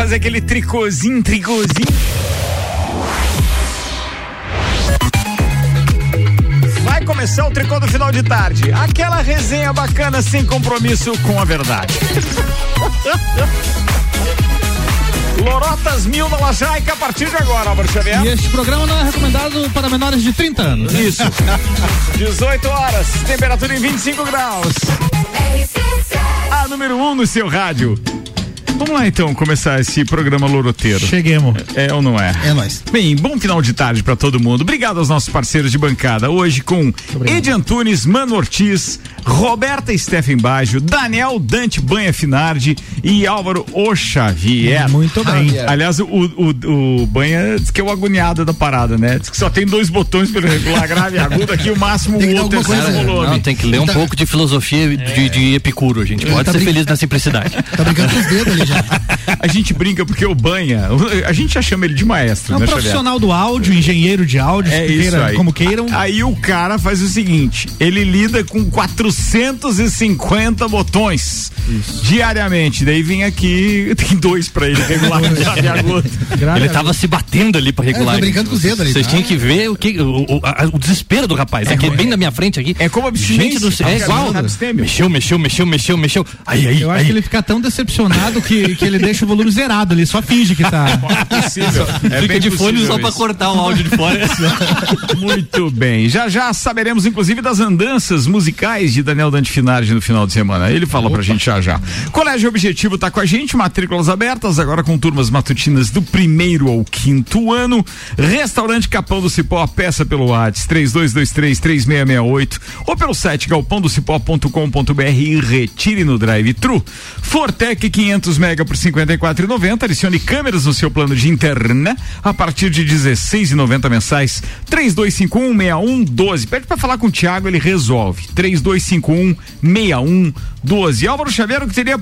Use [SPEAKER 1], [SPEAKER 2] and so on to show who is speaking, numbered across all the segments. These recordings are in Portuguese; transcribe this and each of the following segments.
[SPEAKER 1] fazer aquele tricôzinho, tricôzinho. Vai começar o tricô do final de tarde. Aquela resenha bacana sem compromisso com a verdade. Lorotas Mil na Lajaica a partir de agora, Álvaro Xavier.
[SPEAKER 2] E este programa não é recomendado para menores de 30 anos. né?
[SPEAKER 1] Isso. 18 horas, temperatura em 25 graus. A número 1 um no seu rádio. Vamos lá então começar esse programa loroteiro.
[SPEAKER 2] Cheguemos.
[SPEAKER 1] É ou não é?
[SPEAKER 3] É nóis.
[SPEAKER 1] Bem, bom final de tarde para todo mundo. Obrigado aos nossos parceiros de bancada. Hoje com Edi Antunes, Mano Ortiz, Roberta Steffen Baggio, Daniel Dante Banha Finardi e Álvaro O Xavier.
[SPEAKER 2] Muito bem.
[SPEAKER 1] Aliás, o, o, o Banha diz que é o agoniado da parada, né? Diz que só tem dois botões para regular grave e agudo aqui, o máximo o outro terceiro
[SPEAKER 3] coisa,
[SPEAKER 1] volume.
[SPEAKER 4] Não, tem que ler um
[SPEAKER 3] Tá-
[SPEAKER 4] pouco de filosofia de, de Epicuro, gente. Pode
[SPEAKER 3] tá
[SPEAKER 4] ser
[SPEAKER 3] brin-
[SPEAKER 4] feliz na simplicidade.
[SPEAKER 3] Tá brincando com os dedos ali já.
[SPEAKER 1] A gente brinca porque o Banha, a gente já chama ele de maestro,
[SPEAKER 2] É um
[SPEAKER 1] né, Xavier?
[SPEAKER 2] profissional do áudio, engenheiro de áudio,
[SPEAKER 1] É isso
[SPEAKER 2] queira-
[SPEAKER 1] aí.
[SPEAKER 2] como queiram.
[SPEAKER 1] Aí o cara faz o seguinte: ele lida com 450 botões diariamente. Daí vem aqui, tem dois pra ele regular
[SPEAKER 4] Ele tava se batendo ali pra regular.
[SPEAKER 3] É, tá brincando com os dedos ali,
[SPEAKER 4] Vocês
[SPEAKER 3] tá?
[SPEAKER 4] tinham que ver o, que, o, o- a- o desespero do rapaz. aqui, bem na minha frente aqui.
[SPEAKER 1] É como abstinência.
[SPEAKER 4] Gente do céu, é igual. Mexeu, mexeu, mexeu, mexeu, mexeu. Aí, aí,
[SPEAKER 2] Eu acho
[SPEAKER 4] aí.
[SPEAKER 2] que ele fica tão decepcionado que, que ele deixa o volume zerado, ele só finge que tá.
[SPEAKER 1] É possível. É
[SPEAKER 4] Fica
[SPEAKER 1] bem
[SPEAKER 4] de fone só pra
[SPEAKER 1] isso.
[SPEAKER 4] cortar o áudio de fora.
[SPEAKER 1] Muito bem. Já já saberemos, inclusive, das andanças musicais de Daniel Dante Finardi no final de semana. Ele fala pra gente já já. Colégio Objetivo tá com a gente, matrículas abertas, agora com turmas matutinas do primeiro ao quinto ano. Restaurante Capão do Cipó, peça pelo WhatsApp 32233668 ou pelo site galpãodocipó.com.br e retire no drive-thru. Fortec 500 mega por 54,90. Adicione câmeras no seu plano de internet a partir de 16,90 mensais. 32516112. Pede pra falar com o Thiago, ele resolve. 32516112. Álvaro Xavier, que teria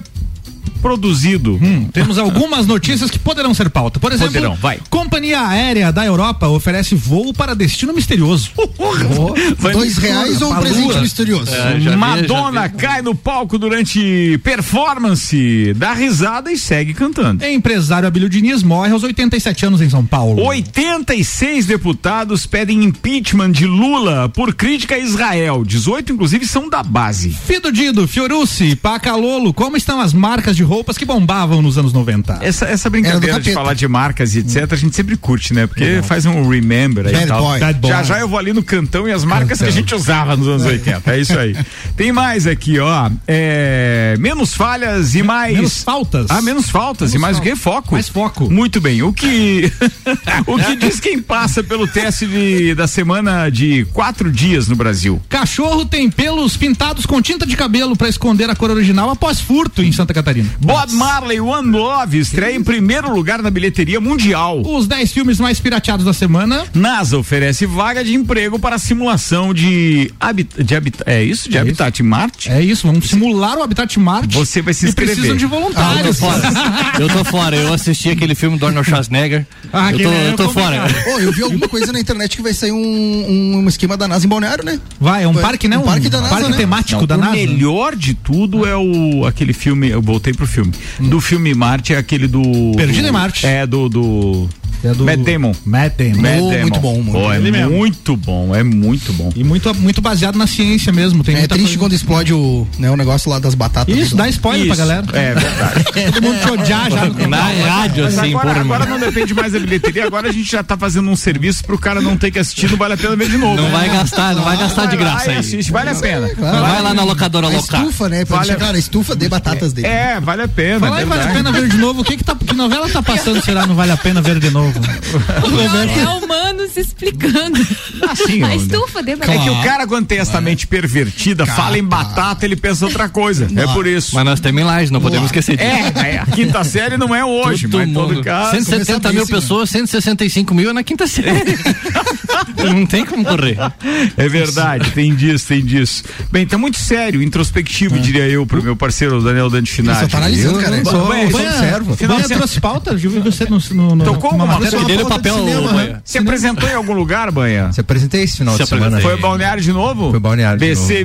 [SPEAKER 1] produzido.
[SPEAKER 2] Hum, temos algumas notícias que poderão ser pauta. Por exemplo,
[SPEAKER 1] Poderão, vai.
[SPEAKER 2] Companhia Aérea da Europa oferece voo para destino misterioso.
[SPEAKER 1] Vai
[SPEAKER 3] Dois
[SPEAKER 1] no-
[SPEAKER 3] reais ou um presente
[SPEAKER 2] lua.
[SPEAKER 3] misterioso?
[SPEAKER 4] É, vi,
[SPEAKER 1] Madonna
[SPEAKER 4] já vi.
[SPEAKER 1] cai no palco durante performance, dá risada e segue cantando.
[SPEAKER 2] Empresário Abílio Diniz morre aos 87 anos em São Paulo.
[SPEAKER 1] 86 deputados pedem impeachment de Lula por crítica a Israel. 18, inclusive, são da base.
[SPEAKER 2] Fido Dido, Fiorucci, Pacalolo, como estão as marcas de roupas que bombavam nos anos 90?
[SPEAKER 1] Essa, essa brincadeira de falar de marcas e etc, a gente sempre curte, né? Porque faz um remember aí e
[SPEAKER 3] Bad
[SPEAKER 1] tal.
[SPEAKER 3] boy.
[SPEAKER 2] Bad boy.
[SPEAKER 1] Já já eu vou ali no cantão e as marcas que a gente usava nos anos 80. É isso aí. Tem mais aqui, ó. É, menos falhas e mais.
[SPEAKER 2] Menos faltas.
[SPEAKER 1] Ah, menos faltas. e mais o que? Foco.
[SPEAKER 2] Mais foco.
[SPEAKER 1] Muito bem. O que. o que diz quem passa pelo teste de, da semana de quatro dias no Brasil?
[SPEAKER 2] Cachorro tem pelos pintados com tinta de cabelo para esconder a cor original após furto em Santa Catarina.
[SPEAKER 1] Bob Marley One Love estreia em primeiro lugar na bilheteria mundial.
[SPEAKER 2] Os 10 filmes mais pirateados da semana.
[SPEAKER 1] NASA oferece vaga de emprego para simulação de habitat, de habita, é isso? De
[SPEAKER 2] É
[SPEAKER 1] habitat em Marte?
[SPEAKER 2] É isso, vamos simular o Habitat Marte.
[SPEAKER 1] Você vai se
[SPEAKER 2] e
[SPEAKER 1] inscrever.
[SPEAKER 2] precisam de
[SPEAKER 4] Eu tô
[SPEAKER 2] voluntários.
[SPEAKER 4] fora. Eu tô fora. Eu assisti aquele filme do Arnold Schwarzenegger.
[SPEAKER 2] Ah,
[SPEAKER 4] eu tô, eu tô fora.
[SPEAKER 3] Ô, eu vi alguma coisa na internet que vai sair um, um esquema da NASA em Balneário, né?
[SPEAKER 2] Vai, é um
[SPEAKER 3] Vai.
[SPEAKER 2] parque, né?
[SPEAKER 3] Um parque da NASA,
[SPEAKER 2] parque
[SPEAKER 3] né?
[SPEAKER 2] temático
[SPEAKER 1] Não,
[SPEAKER 2] da
[SPEAKER 1] o
[SPEAKER 2] NASA.
[SPEAKER 1] melhor de tudo é o aquele filme, eu voltei pro filme. Do filme Marte é aquele do
[SPEAKER 2] Perdido
[SPEAKER 1] do-
[SPEAKER 2] em Marte.
[SPEAKER 1] É do do
[SPEAKER 2] É do
[SPEAKER 1] Matt Damon.
[SPEAKER 2] Matt Damon.
[SPEAKER 1] Matt
[SPEAKER 3] Oh,
[SPEAKER 1] Damon.
[SPEAKER 3] muito bom, muito bom.
[SPEAKER 1] é
[SPEAKER 2] Ele mesmo.
[SPEAKER 1] muito bom, é muito bom.
[SPEAKER 2] E muito, muito baseado na ciência mesmo. Tem
[SPEAKER 3] É
[SPEAKER 2] muita
[SPEAKER 3] triste
[SPEAKER 2] coisa-
[SPEAKER 3] quando explode o, né, o negócio lá das batatas.
[SPEAKER 2] Isso, dá spoiler pra
[SPEAKER 1] Isso,
[SPEAKER 2] galera.
[SPEAKER 1] É verdade.
[SPEAKER 2] Todo mundo te odiar já.
[SPEAKER 4] Na rádio,
[SPEAKER 1] Mas
[SPEAKER 4] assim,
[SPEAKER 1] agora,
[SPEAKER 4] por
[SPEAKER 1] agora não depende mais da bilheteria, agora a gente já tá fazendo um serviço pro cara não ter que assistir, não vale a pena ver de novo.
[SPEAKER 4] Não
[SPEAKER 1] né?
[SPEAKER 4] vai gastar, não vai gastar de graça aí.
[SPEAKER 1] assiste, vale a pena.
[SPEAKER 3] Claro.
[SPEAKER 4] Vai lá na locadora local.
[SPEAKER 3] estufa, né? Pra
[SPEAKER 1] Vale-
[SPEAKER 3] cara, estufa de batatas dele.
[SPEAKER 1] É, vale a pena.
[SPEAKER 2] Fala
[SPEAKER 1] é
[SPEAKER 2] vale a pena ver de novo. O que, que, tá, que novela tá passando, será? Não vale a pena ver de novo.
[SPEAKER 5] É o humano se explicando.
[SPEAKER 1] Assim,
[SPEAKER 5] a estufa de
[SPEAKER 1] É que o cara, quando tem essa mente pervertida, fala em batata, ele pensa outra coisa. É por isso.
[SPEAKER 4] Mas nós temos em Lages, não podemos esquecer disso.
[SPEAKER 1] É, é, a quinta série não é hoje,
[SPEAKER 4] Todo
[SPEAKER 1] mas em todo
[SPEAKER 4] mundo.
[SPEAKER 1] caso.
[SPEAKER 4] 170 mil pessoas, 165 mil é na quinta série. Não tem como correr.
[SPEAKER 1] É verdade, tem disso, tem disso. Bem, tá muito sério, introspectivo, diria eu, pro meu parceiro Daniel Dante
[SPEAKER 3] Você
[SPEAKER 1] Finati.
[SPEAKER 3] tá analisando, cara.
[SPEAKER 1] Ba-
[SPEAKER 3] Só-
[SPEAKER 1] Banha,
[SPEAKER 3] só
[SPEAKER 1] Banha-
[SPEAKER 3] observo.
[SPEAKER 1] Final
[SPEAKER 2] Banha
[SPEAKER 1] de
[SPEAKER 2] trouxe pauta, eu vi você no. no, no
[SPEAKER 1] Tocou alguma
[SPEAKER 2] matéria.
[SPEAKER 4] Dele o
[SPEAKER 3] pauta de
[SPEAKER 4] papel,
[SPEAKER 3] cinema,
[SPEAKER 4] Banha.
[SPEAKER 1] Se apresentou em algum lugar, Banha?
[SPEAKER 6] Se apresentei esse final
[SPEAKER 4] Se
[SPEAKER 6] de semana.
[SPEAKER 1] Foi Balneário de novo?
[SPEAKER 6] Foi Balneário de
[SPEAKER 1] BC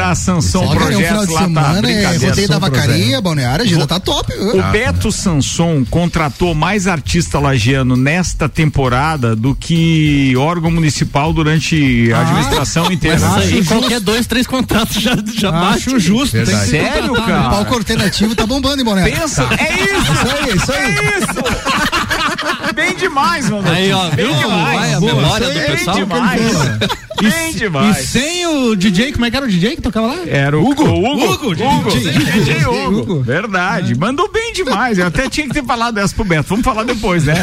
[SPEAKER 1] a Sansão
[SPEAKER 3] Olha, é final
[SPEAKER 1] Projetos
[SPEAKER 3] de
[SPEAKER 1] lá tá
[SPEAKER 3] é rodeio da vacaria, balneária, já tá top.
[SPEAKER 1] O Beto Sanson contratou mais artista lagiano nesta temporada do que órgão municipal durante a administração inteira.
[SPEAKER 4] Isso aí, qualquer dois, três contratos já, já bate.
[SPEAKER 2] Acho justo. tem que
[SPEAKER 6] Verdade.
[SPEAKER 2] ser
[SPEAKER 1] Sério, cara?
[SPEAKER 3] O palco alternativo tá bombando em balneária.
[SPEAKER 1] Pensa, é isso!
[SPEAKER 3] Isso aí, isso aí.
[SPEAKER 1] É isso! Bem demais, mano.
[SPEAKER 4] Aí, ó,
[SPEAKER 1] bem
[SPEAKER 4] viu?
[SPEAKER 1] demais.
[SPEAKER 4] Vai a
[SPEAKER 1] Boa.
[SPEAKER 4] memória
[SPEAKER 1] Bem
[SPEAKER 4] do pessoal.
[SPEAKER 1] demais. Bem
[SPEAKER 2] E
[SPEAKER 1] demais.
[SPEAKER 2] sem o DJ, como é que era o DJ que tocava lá?
[SPEAKER 1] Era o Hugo. O Hugo.
[SPEAKER 2] Hugo,
[SPEAKER 1] Hugo.
[SPEAKER 2] DJ.
[SPEAKER 1] Hugo. Verdade. Mandou bem demais. Eu até tinha que ter falado essa pro Beto. Vamos falar depois, né?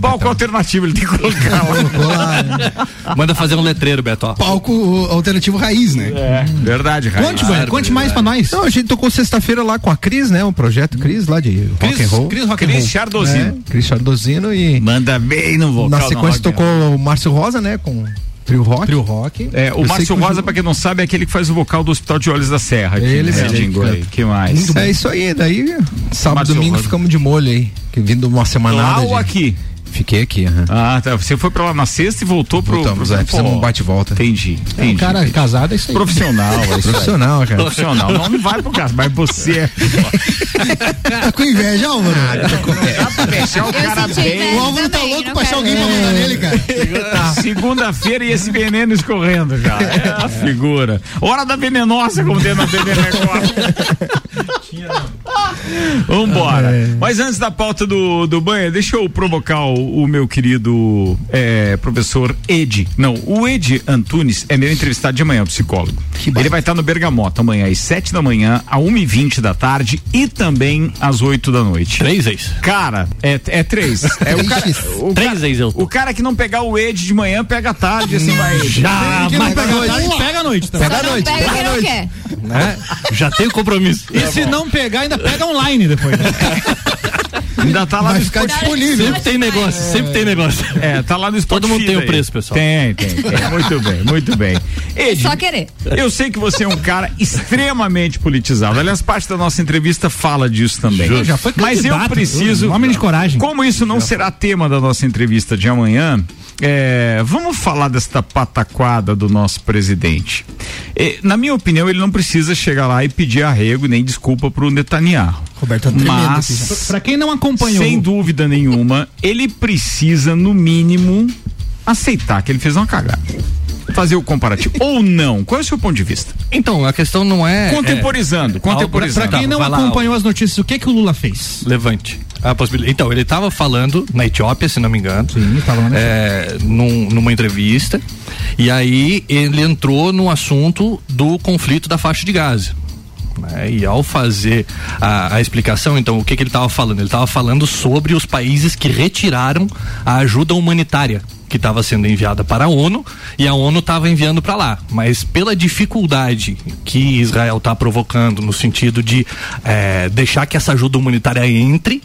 [SPEAKER 1] Palco alternativo ele tem que colocar lá.
[SPEAKER 3] Né?
[SPEAKER 4] Manda fazer um letreiro, Beto. ó.
[SPEAKER 3] Palco alternativo raiz, né?
[SPEAKER 1] É, verdade, Raí.
[SPEAKER 2] Conte, Banha, conte mais pra nós.
[SPEAKER 6] Não, a gente tocou sexta-feira lá com a Cris, né? O projeto Cris lá de rock and roll.
[SPEAKER 2] Cris Rock and
[SPEAKER 1] Cris
[SPEAKER 2] Roll.
[SPEAKER 1] Chardozino.
[SPEAKER 6] É, Cris Chardozino e
[SPEAKER 1] Manda bem no vocal.
[SPEAKER 6] na sequência tocou
[SPEAKER 1] roll.
[SPEAKER 6] o Márcio Rosa, né? Com Trio Rock.
[SPEAKER 2] Trio Rock.
[SPEAKER 1] É, o Márcio Rosa, pra quem não sabe, é aquele que faz o vocal do Hospital de Olhos da Serra. Aqui,
[SPEAKER 6] Ele
[SPEAKER 1] né,
[SPEAKER 6] mesmo.
[SPEAKER 1] aí. Que mais?
[SPEAKER 6] É isso aí, daí sábado,
[SPEAKER 1] Márcio
[SPEAKER 6] domingo
[SPEAKER 1] Rosa.
[SPEAKER 6] ficamos de molho aí, que vindo uma semana
[SPEAKER 1] Lá ou aqui?
[SPEAKER 6] Fiquei aqui, aham.
[SPEAKER 1] Ah, tá. Você foi pra lá na sexta e voltou pro.
[SPEAKER 6] Voltamos,
[SPEAKER 1] pro...
[SPEAKER 6] é, fizemos um bate-volta.
[SPEAKER 1] Entendi.
[SPEAKER 2] Um
[SPEAKER 1] entendi.
[SPEAKER 2] cara casado é isso aí.
[SPEAKER 1] Profissional, é isso.
[SPEAKER 6] Profissional, cara.
[SPEAKER 1] Profissional. Não, não vai pro caso, mas você é.
[SPEAKER 3] Tá com inveja, Álvaro.
[SPEAKER 1] Dá pra deixar o cara bem.
[SPEAKER 5] inveja.
[SPEAKER 3] O Álvaro tá louco
[SPEAKER 5] não
[SPEAKER 3] pra achar alguém pra mandar nele, cara.
[SPEAKER 1] Segunda-feira e esse veneno escorrendo já. É a figura. Hora da venenosa, como tem na TV Record. Vambora. Mas antes da pauta do, do banho, deixa eu provocar o, o meu querido é, professor Ed. Não, o Ed Antunes é meu entrevistado de amanhã, psicólogo. Ele vai estar no Bergamota amanhã às sete da manhã, a uma e vinte da tarde e também às oito da noite.
[SPEAKER 4] Três ex.
[SPEAKER 1] Cara, é, é três. É o cara, o
[SPEAKER 4] Três
[SPEAKER 1] cara,
[SPEAKER 4] ex eu tô.
[SPEAKER 1] o cara que não pegar o Ed de manhã, pega à tarde, assim vai.
[SPEAKER 4] Já,
[SPEAKER 2] Quem não pega a tarde, pega a noite. também.
[SPEAKER 3] Pega a noite.
[SPEAKER 5] Pega não quer.
[SPEAKER 4] né? Já tem compromisso.
[SPEAKER 2] E se não pegar, ainda pega online depois. né?
[SPEAKER 1] Ainda tá lá
[SPEAKER 3] Vai
[SPEAKER 1] no
[SPEAKER 3] ficar
[SPEAKER 1] Spotify.
[SPEAKER 3] disponível.
[SPEAKER 4] Sempre tem negócio, sempre tem negócio.
[SPEAKER 1] É, tá lá no Spotify.
[SPEAKER 4] Todo mundo tem o preço, pessoal.
[SPEAKER 1] Tem, tem, tem. Muito bem, muito bem. Ed,
[SPEAKER 5] Só querer.
[SPEAKER 1] eu sei que você é um cara extremamente politizado. Aliás, parte da nossa entrevista fala disso também.
[SPEAKER 2] Já foi
[SPEAKER 1] Mas eu preciso.
[SPEAKER 2] um homem de coragem.
[SPEAKER 1] Como isso não será tema da nossa entrevista de amanhã, é, vamos falar desta pataquada do nosso presidente. É, na minha opinião, ele não precisa chegar lá e pedir arrego nem desculpa pro Netanyahu.
[SPEAKER 3] Roberto tá.
[SPEAKER 1] Mas,
[SPEAKER 2] Pra quem não acompanhou.
[SPEAKER 1] sem dúvida nenhuma, ele precisa, no mínimo, aceitar que ele fez uma cagada. Fazer o comparativo. Ou não. Qual é o seu ponto de vista?
[SPEAKER 4] Então, a questão não é.
[SPEAKER 1] Contemporizando,
[SPEAKER 4] é,
[SPEAKER 1] contemporizando.
[SPEAKER 2] Pra quem
[SPEAKER 4] Tá,
[SPEAKER 2] não
[SPEAKER 4] lá,
[SPEAKER 2] acompanhou as notícias, o que que o Lula fez?
[SPEAKER 4] Levante. A possibilidade. Então, ele estava falando na Etiópia, se não me engano.
[SPEAKER 2] Sim, na
[SPEAKER 4] é, num- numa entrevista. E aí ele entrou no assunto do conflito da faixa de Gaza. né? E ao fazer a, a explicação, então, o que, que ele estava falando? Ele estava falando sobre os países que retiraram a ajuda humanitária que estava sendo enviada para a ONU e a ONU estava enviando para lá. Mas pela dificuldade que Israel está provocando no sentido de eh, deixar que essa ajuda humanitária entre,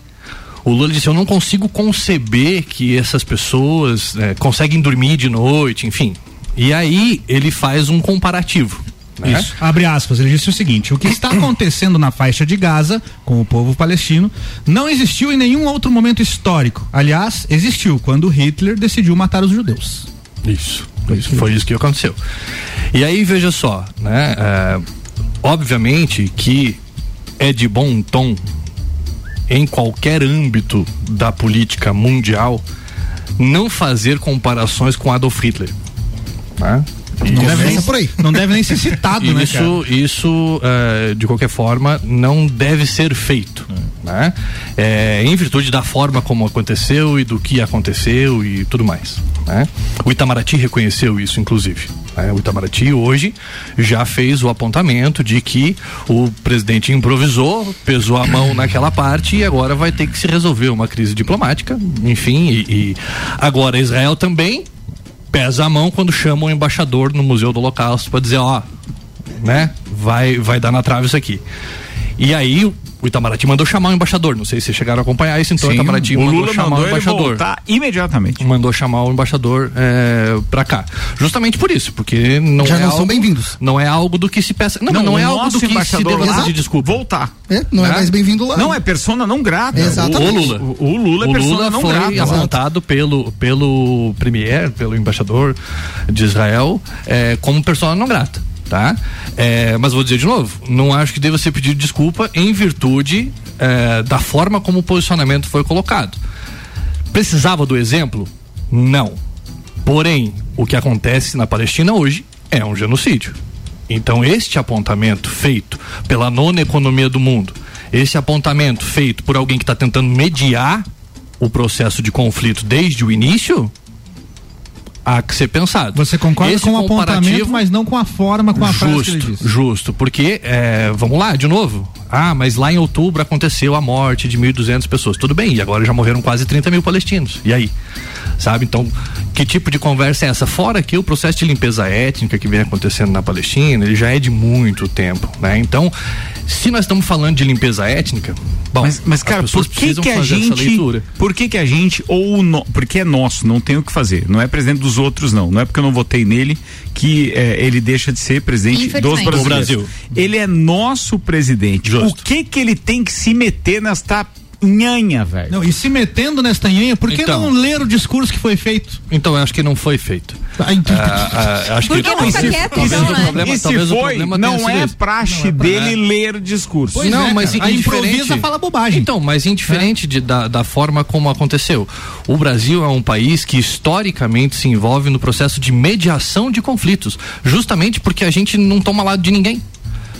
[SPEAKER 4] o Lula disse: Eu não consigo conceber que essas pessoas eh, conseguem dormir de noite, enfim. E aí ele faz um comparativo. né?
[SPEAKER 2] Isso. Abre aspas. Ele disse o seguinte: o que está acontecendo na faixa de Gaza com o povo palestino não existiu em nenhum outro momento histórico. Aliás, existiu quando Hitler decidiu matar os judeus.
[SPEAKER 4] Isso. Isso foi isso que aconteceu. E aí, veja só, né? é, obviamente que é de bom tom em qualquer âmbito da política mundial não fazer comparações com Adolf Hitler. Né?
[SPEAKER 2] Não deve, nem,
[SPEAKER 3] por aí.
[SPEAKER 2] não deve nem ser citado, né, cara?
[SPEAKER 4] Isso, isso eh, de qualquer forma, não deve ser feito. Né? Eh, em virtude da forma como aconteceu e do que aconteceu e tudo mais. Né? O Itamaraty reconheceu isso, inclusive. né? O Itamaraty hoje já fez o apontamento de que o presidente improvisou, pesou a mão naquela parte e agora vai ter que se resolver uma crise diplomática. Enfim, e, e agora Israel também pesa a mão quando chama o embaixador no Museu do Holocausto para dizer, ó, né, vai vai dar na trave isso aqui. E aí O Itamaraty mandou chamar o embaixador. Não sei se vocês chegaram a acompanhar isso, então
[SPEAKER 1] Sim,
[SPEAKER 4] o Itamaraty
[SPEAKER 1] o
[SPEAKER 4] mandou
[SPEAKER 1] Lula
[SPEAKER 4] chamar
[SPEAKER 1] mandou
[SPEAKER 4] o
[SPEAKER 1] ele
[SPEAKER 4] embaixador.
[SPEAKER 1] voltar imediatamente.
[SPEAKER 4] Mandou chamar o embaixador é, pra cá. Justamente por isso, porque não
[SPEAKER 3] Já
[SPEAKER 4] é
[SPEAKER 3] não
[SPEAKER 4] algo,
[SPEAKER 3] são bem-vindos.
[SPEAKER 4] Não é algo do que se peça. Não, mas não,
[SPEAKER 1] o
[SPEAKER 4] é algo do que se
[SPEAKER 1] embaixador
[SPEAKER 4] deva
[SPEAKER 1] lá
[SPEAKER 4] pedir desculpa.
[SPEAKER 1] Voltar.
[SPEAKER 3] É, não é
[SPEAKER 4] Né?
[SPEAKER 3] mais bem-vindo lá.
[SPEAKER 1] Não é persona não grata.
[SPEAKER 3] Exatamente.
[SPEAKER 4] O Lula.
[SPEAKER 1] O, o Lula é
[SPEAKER 4] o
[SPEAKER 1] persona
[SPEAKER 4] Lula
[SPEAKER 1] não
[SPEAKER 4] foi
[SPEAKER 1] grata.
[SPEAKER 4] apontado pelo, pelo premier, pelo embaixador de Israel, é, como persona não grata. Tá? É, mas vou dizer de novo, não acho que deva ser pedido desculpa em virtude é, da forma como o posicionamento foi colocado. Precisava do exemplo? Não. Porém, o que acontece na Palestina hoje é um genocídio. Então, este apontamento feito pela nona economia do mundo, esse apontamento feito por alguém que está tentando mediar o processo de conflito desde o início, há que ser pensado.
[SPEAKER 2] Você concorda
[SPEAKER 4] Esse
[SPEAKER 2] com o apontamento, mas não com a forma, com a frase que ele
[SPEAKER 4] Justo,
[SPEAKER 2] disse.
[SPEAKER 4] justo, porque é, vamos lá, de novo. Ah, mas lá em outubro aconteceu a morte de 1.200 pessoas. Tudo bem, e agora já morreram quase 30 mil palestinos. E aí? Sabe? Então, que tipo de conversa é essa? Fora que o processo de limpeza étnica que vem acontecendo na Palestina, ele já é de muito tempo, né? Então, se nós estamos falando de limpeza étnica, bom,
[SPEAKER 1] Mas, mas
[SPEAKER 4] as
[SPEAKER 1] cara, por que, que a gente. Por que, que a gente, ou no, porque é nosso, não tem o que fazer. Não é presidente dos outros, não. Não é porque eu não votei nele que eh, ele deixa de ser presidente dos brasileiros.
[SPEAKER 4] Do Brasil.
[SPEAKER 1] Ele é nosso presidente.
[SPEAKER 4] Justo.
[SPEAKER 1] O que que ele tem que se meter nesta nhanha, velho?
[SPEAKER 2] Não, e se metendo nesta nhanha, por que
[SPEAKER 4] Então.
[SPEAKER 2] não ler o discurso que foi feito?
[SPEAKER 4] Então, eu acho que não foi feito.
[SPEAKER 2] Ah, então-
[SPEAKER 4] Ah, ah, acho
[SPEAKER 5] Por
[SPEAKER 4] que
[SPEAKER 5] que não
[SPEAKER 1] e se-
[SPEAKER 5] quieto, então, né?
[SPEAKER 4] problema-
[SPEAKER 1] e se
[SPEAKER 4] talvez o
[SPEAKER 1] foi, não é praxe
[SPEAKER 2] Não é pra-
[SPEAKER 1] dele ler discurso.
[SPEAKER 2] Pois
[SPEAKER 4] não,
[SPEAKER 2] é,
[SPEAKER 4] mas
[SPEAKER 2] a improvisa fala bobagem.
[SPEAKER 4] Então, mas indiferente de- da, da forma como aconteceu. O Brasil é um país que historicamente se envolve no processo de mediação de conflitos, justamente porque a gente não toma lado de ninguém.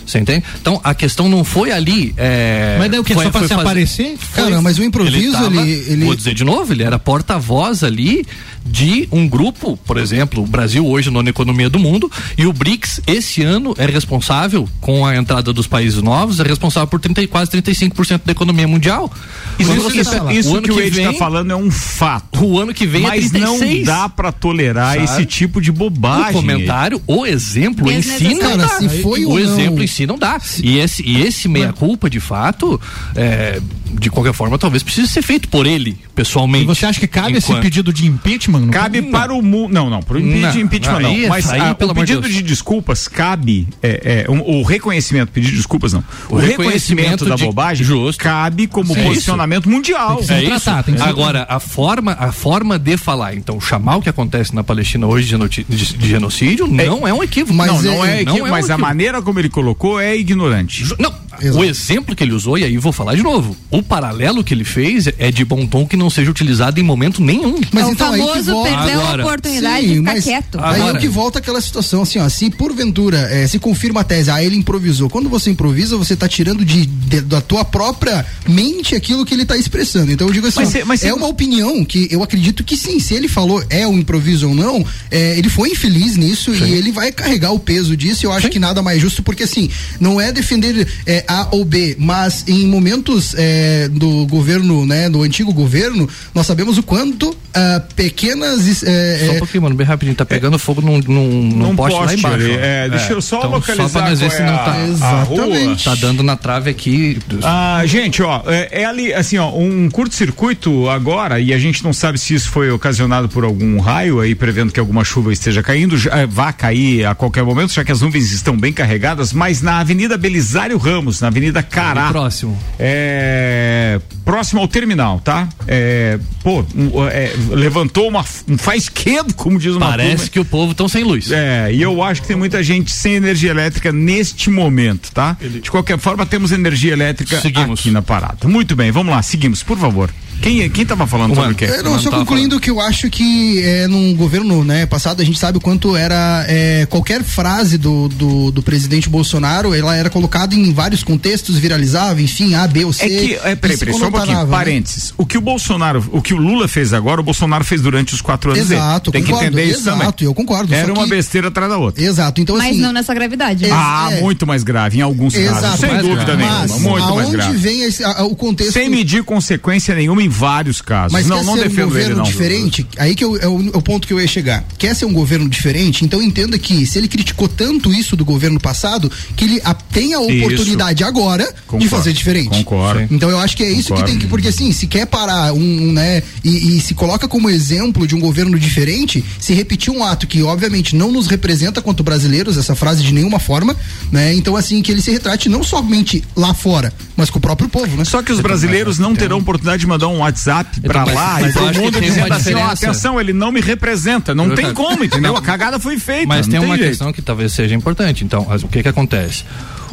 [SPEAKER 4] Você entende? Então a questão não foi ali. é,
[SPEAKER 2] Mas daí o quê?
[SPEAKER 4] foi-
[SPEAKER 2] Só pra
[SPEAKER 4] foi
[SPEAKER 2] se
[SPEAKER 4] fazer-
[SPEAKER 2] aparecer?
[SPEAKER 3] Cara, mas o improviso,
[SPEAKER 4] tava-
[SPEAKER 3] ele- ele-
[SPEAKER 4] Vou dizer de novo, ele era porta-voz ali de um grupo, por exemplo, o Brasil hoje nona economia do mundo, e o BRICS esse ano é responsável, com a entrada dos países novos, é responsável por 30, e quase 35% da economia mundial.
[SPEAKER 1] Isso, isso,
[SPEAKER 4] você
[SPEAKER 1] isso,
[SPEAKER 4] o ano
[SPEAKER 1] que o Ed está falando é um fato.
[SPEAKER 4] O ano que vem
[SPEAKER 1] Mas
[SPEAKER 4] é 36.
[SPEAKER 1] não dá pra tolerar
[SPEAKER 4] Sabe?
[SPEAKER 1] esse tipo de bobagem.
[SPEAKER 4] O comentário, o exemplo em si não
[SPEAKER 3] Cara, se foi
[SPEAKER 4] o
[SPEAKER 3] não-
[SPEAKER 4] exemplo em si não dá. E esse, e esse meia-culpa, de fato, é, de qualquer forma, talvez precise ser feito por ele, pessoalmente.
[SPEAKER 2] E você acha que cabe esse
[SPEAKER 4] Enquanto-
[SPEAKER 2] pedido de impeachment? Não
[SPEAKER 1] Cabe para o mundo. Não, não, para o
[SPEAKER 4] Não,
[SPEAKER 1] impeachment não.
[SPEAKER 4] é-
[SPEAKER 1] Mas
[SPEAKER 4] aí, pelo
[SPEAKER 1] o
[SPEAKER 4] de
[SPEAKER 1] pedido
[SPEAKER 4] Deus.
[SPEAKER 1] de desculpas cabe. É, é, um- o reconhecimento, pedir desculpas não. O,
[SPEAKER 4] O
[SPEAKER 1] reconhecimento,
[SPEAKER 4] reconhecimento
[SPEAKER 1] da
[SPEAKER 4] de-
[SPEAKER 1] bobagem
[SPEAKER 4] Justo.
[SPEAKER 1] cabe como
[SPEAKER 4] É
[SPEAKER 1] posicionamento mundial.
[SPEAKER 2] Tem que
[SPEAKER 4] É
[SPEAKER 2] tratar,
[SPEAKER 4] isso.
[SPEAKER 2] tem que
[SPEAKER 4] Agora, a forma, a forma de falar, então, chamar o que acontece na Palestina hoje de, genoti- de- de genocídio não é um equívoco.
[SPEAKER 3] Mas
[SPEAKER 1] não, não
[SPEAKER 3] é-
[SPEAKER 1] é,
[SPEAKER 4] não é um
[SPEAKER 1] mas a
[SPEAKER 4] equívoco.
[SPEAKER 1] maneira como ele colocou é ignorante.
[SPEAKER 4] Ju- Não,
[SPEAKER 3] Exato.
[SPEAKER 4] o exemplo que ele usou, e aí vou falar de novo, o paralelo que ele fez é de bom tom que não seja utilizado em momento nenhum.
[SPEAKER 3] Mas
[SPEAKER 5] é o
[SPEAKER 3] então aí que
[SPEAKER 5] famoso
[SPEAKER 3] volta-
[SPEAKER 5] perdeu
[SPEAKER 4] Agora,
[SPEAKER 5] a oportunidade
[SPEAKER 3] Sim,
[SPEAKER 5] de ficar
[SPEAKER 3] mas
[SPEAKER 5] quieto.
[SPEAKER 3] Aí é que volta aquela situação assim, ó. Se porventura eh, se confirma a tese, ah, ele improvisou. Quando você improvisa, você tá tirando de, de- da tua própria mente aquilo que ele tá expressando. Então eu digo assim,
[SPEAKER 1] Mas
[SPEAKER 3] ó,
[SPEAKER 1] cê- mas
[SPEAKER 3] é uma opinião que eu acredito que sim. Se ele falou é um improviso ou não, eh, ele foi infeliz nisso e ele vai carregar o peso disso. Eu acho que nada mais justo, porque assim, não é defender eh, A ou B, mas em momentos eh, do governo, né, do antigo governo, nós sabemos o quanto ah, pequenas. eh,
[SPEAKER 4] Só um
[SPEAKER 3] eh,
[SPEAKER 4] pouquinho, mano, bem rapidinho. Tá pegando fogo num, num, num
[SPEAKER 1] Num
[SPEAKER 4] poste, lá
[SPEAKER 1] poste
[SPEAKER 4] embaixo.
[SPEAKER 1] ali, é, deixa eu só
[SPEAKER 4] então,
[SPEAKER 1] localizar
[SPEAKER 4] Só pra nós ver se
[SPEAKER 1] é
[SPEAKER 4] não
[SPEAKER 1] a-
[SPEAKER 4] tá.
[SPEAKER 3] Exatamente.
[SPEAKER 4] Tá dando na trave aqui.
[SPEAKER 1] Ah, gente, ó, é, é ali, assim, ó, um curto-circuito agora, e a gente não sabe se isso foi ocasionado por algum raio aí, prevendo que alguma chuva esteja caindo, já, vá cair a qualquer momento, já que as nuvens estão bem carregadas, mas na Avenida Belisário Ramos, na Avenida Cará.
[SPEAKER 4] Ali próximo.
[SPEAKER 1] É, próximo ao terminal, tá? É, pô, um, é, levantou uma, um faisquedo, como diz uma
[SPEAKER 4] Parece
[SPEAKER 1] turma.
[SPEAKER 4] que o povo estão sem luz.
[SPEAKER 1] É, e eu acho que tem muita gente sem energia elétrica neste momento, tá? De qualquer forma, temos energia elétrica
[SPEAKER 4] Seguimos.
[SPEAKER 1] aqui na parada. Muito bem, vamos lá, seguimos, por favor. Quem, quem tava falando sobre o quê?
[SPEAKER 3] É, não,
[SPEAKER 4] Mano,
[SPEAKER 3] só concluindo que eu acho que é, num governo né, passado a gente sabe o quanto era é, qualquer frase do, do, do presidente Bolsonaro, ela era colocada em vários contextos, viralizava, enfim, A, B ou C.
[SPEAKER 1] É que, é, peraí, peraí, só um pouquinho,
[SPEAKER 3] né?
[SPEAKER 1] parênteses. O que o Bolsonaro, o que o Lula fez agora, o Bolsonaro fez durante os quatro anos
[SPEAKER 3] Exato,
[SPEAKER 1] dele. Tem
[SPEAKER 3] concordo,
[SPEAKER 1] que entender isso
[SPEAKER 3] exato,
[SPEAKER 1] também.
[SPEAKER 3] eu concordo,
[SPEAKER 1] Era uma
[SPEAKER 3] que-
[SPEAKER 1] besteira atrás da outra.
[SPEAKER 3] Exato, então
[SPEAKER 5] Mas
[SPEAKER 3] assim.
[SPEAKER 5] não nessa gravidade.
[SPEAKER 3] Ex-
[SPEAKER 1] Ah,
[SPEAKER 3] é.
[SPEAKER 1] muito mais grave, em alguns
[SPEAKER 3] Exato,
[SPEAKER 1] casos, sem dúvida
[SPEAKER 4] grave.
[SPEAKER 1] nenhuma,
[SPEAKER 3] Mas
[SPEAKER 1] muito mais
[SPEAKER 3] aonde
[SPEAKER 1] grave.
[SPEAKER 3] vem esse, a- a- o contexto.
[SPEAKER 1] Sem medir consequência nenhuma em vários casos.
[SPEAKER 3] Mas
[SPEAKER 1] não,
[SPEAKER 3] quer
[SPEAKER 1] não
[SPEAKER 3] ser um
[SPEAKER 1] defendo
[SPEAKER 3] governo
[SPEAKER 1] ele, não.
[SPEAKER 3] diferente? Aí que eu- é o, é o ponto que eu ia chegar. Quer ser um governo diferente? Então entenda que se ele criticou tanto isso do governo passado, que ele a- tem a oportunidade agora de
[SPEAKER 1] Concordo.
[SPEAKER 3] fazer diferente.
[SPEAKER 1] Concordo.
[SPEAKER 3] Então eu acho que é isso
[SPEAKER 1] Concordo.
[SPEAKER 3] que tem que, porque assim, se quer parar um, um, né, e, e se coloca como exemplo de um governo diferente, se repetir um ato que obviamente não nos representa quanto brasileiros, essa frase de nenhuma forma, né? Então assim, que ele se retrate não somente lá fora, mas com o próprio povo, né?
[SPEAKER 1] Só que os brasileiros não terão oportunidade de mandar um WhatsApp pra
[SPEAKER 4] mas-
[SPEAKER 1] lá
[SPEAKER 4] mas
[SPEAKER 1] e
[SPEAKER 4] que
[SPEAKER 1] mundo
[SPEAKER 4] tem
[SPEAKER 1] dizendo assim, ó, atenção, ele não me representa. Não
[SPEAKER 4] Eu
[SPEAKER 1] tem como, entendeu? A cagada foi feita.
[SPEAKER 4] Mas
[SPEAKER 1] não
[SPEAKER 4] tem uma
[SPEAKER 1] jeito.
[SPEAKER 4] questão que talvez seja importante. Então, as- o que que acontece?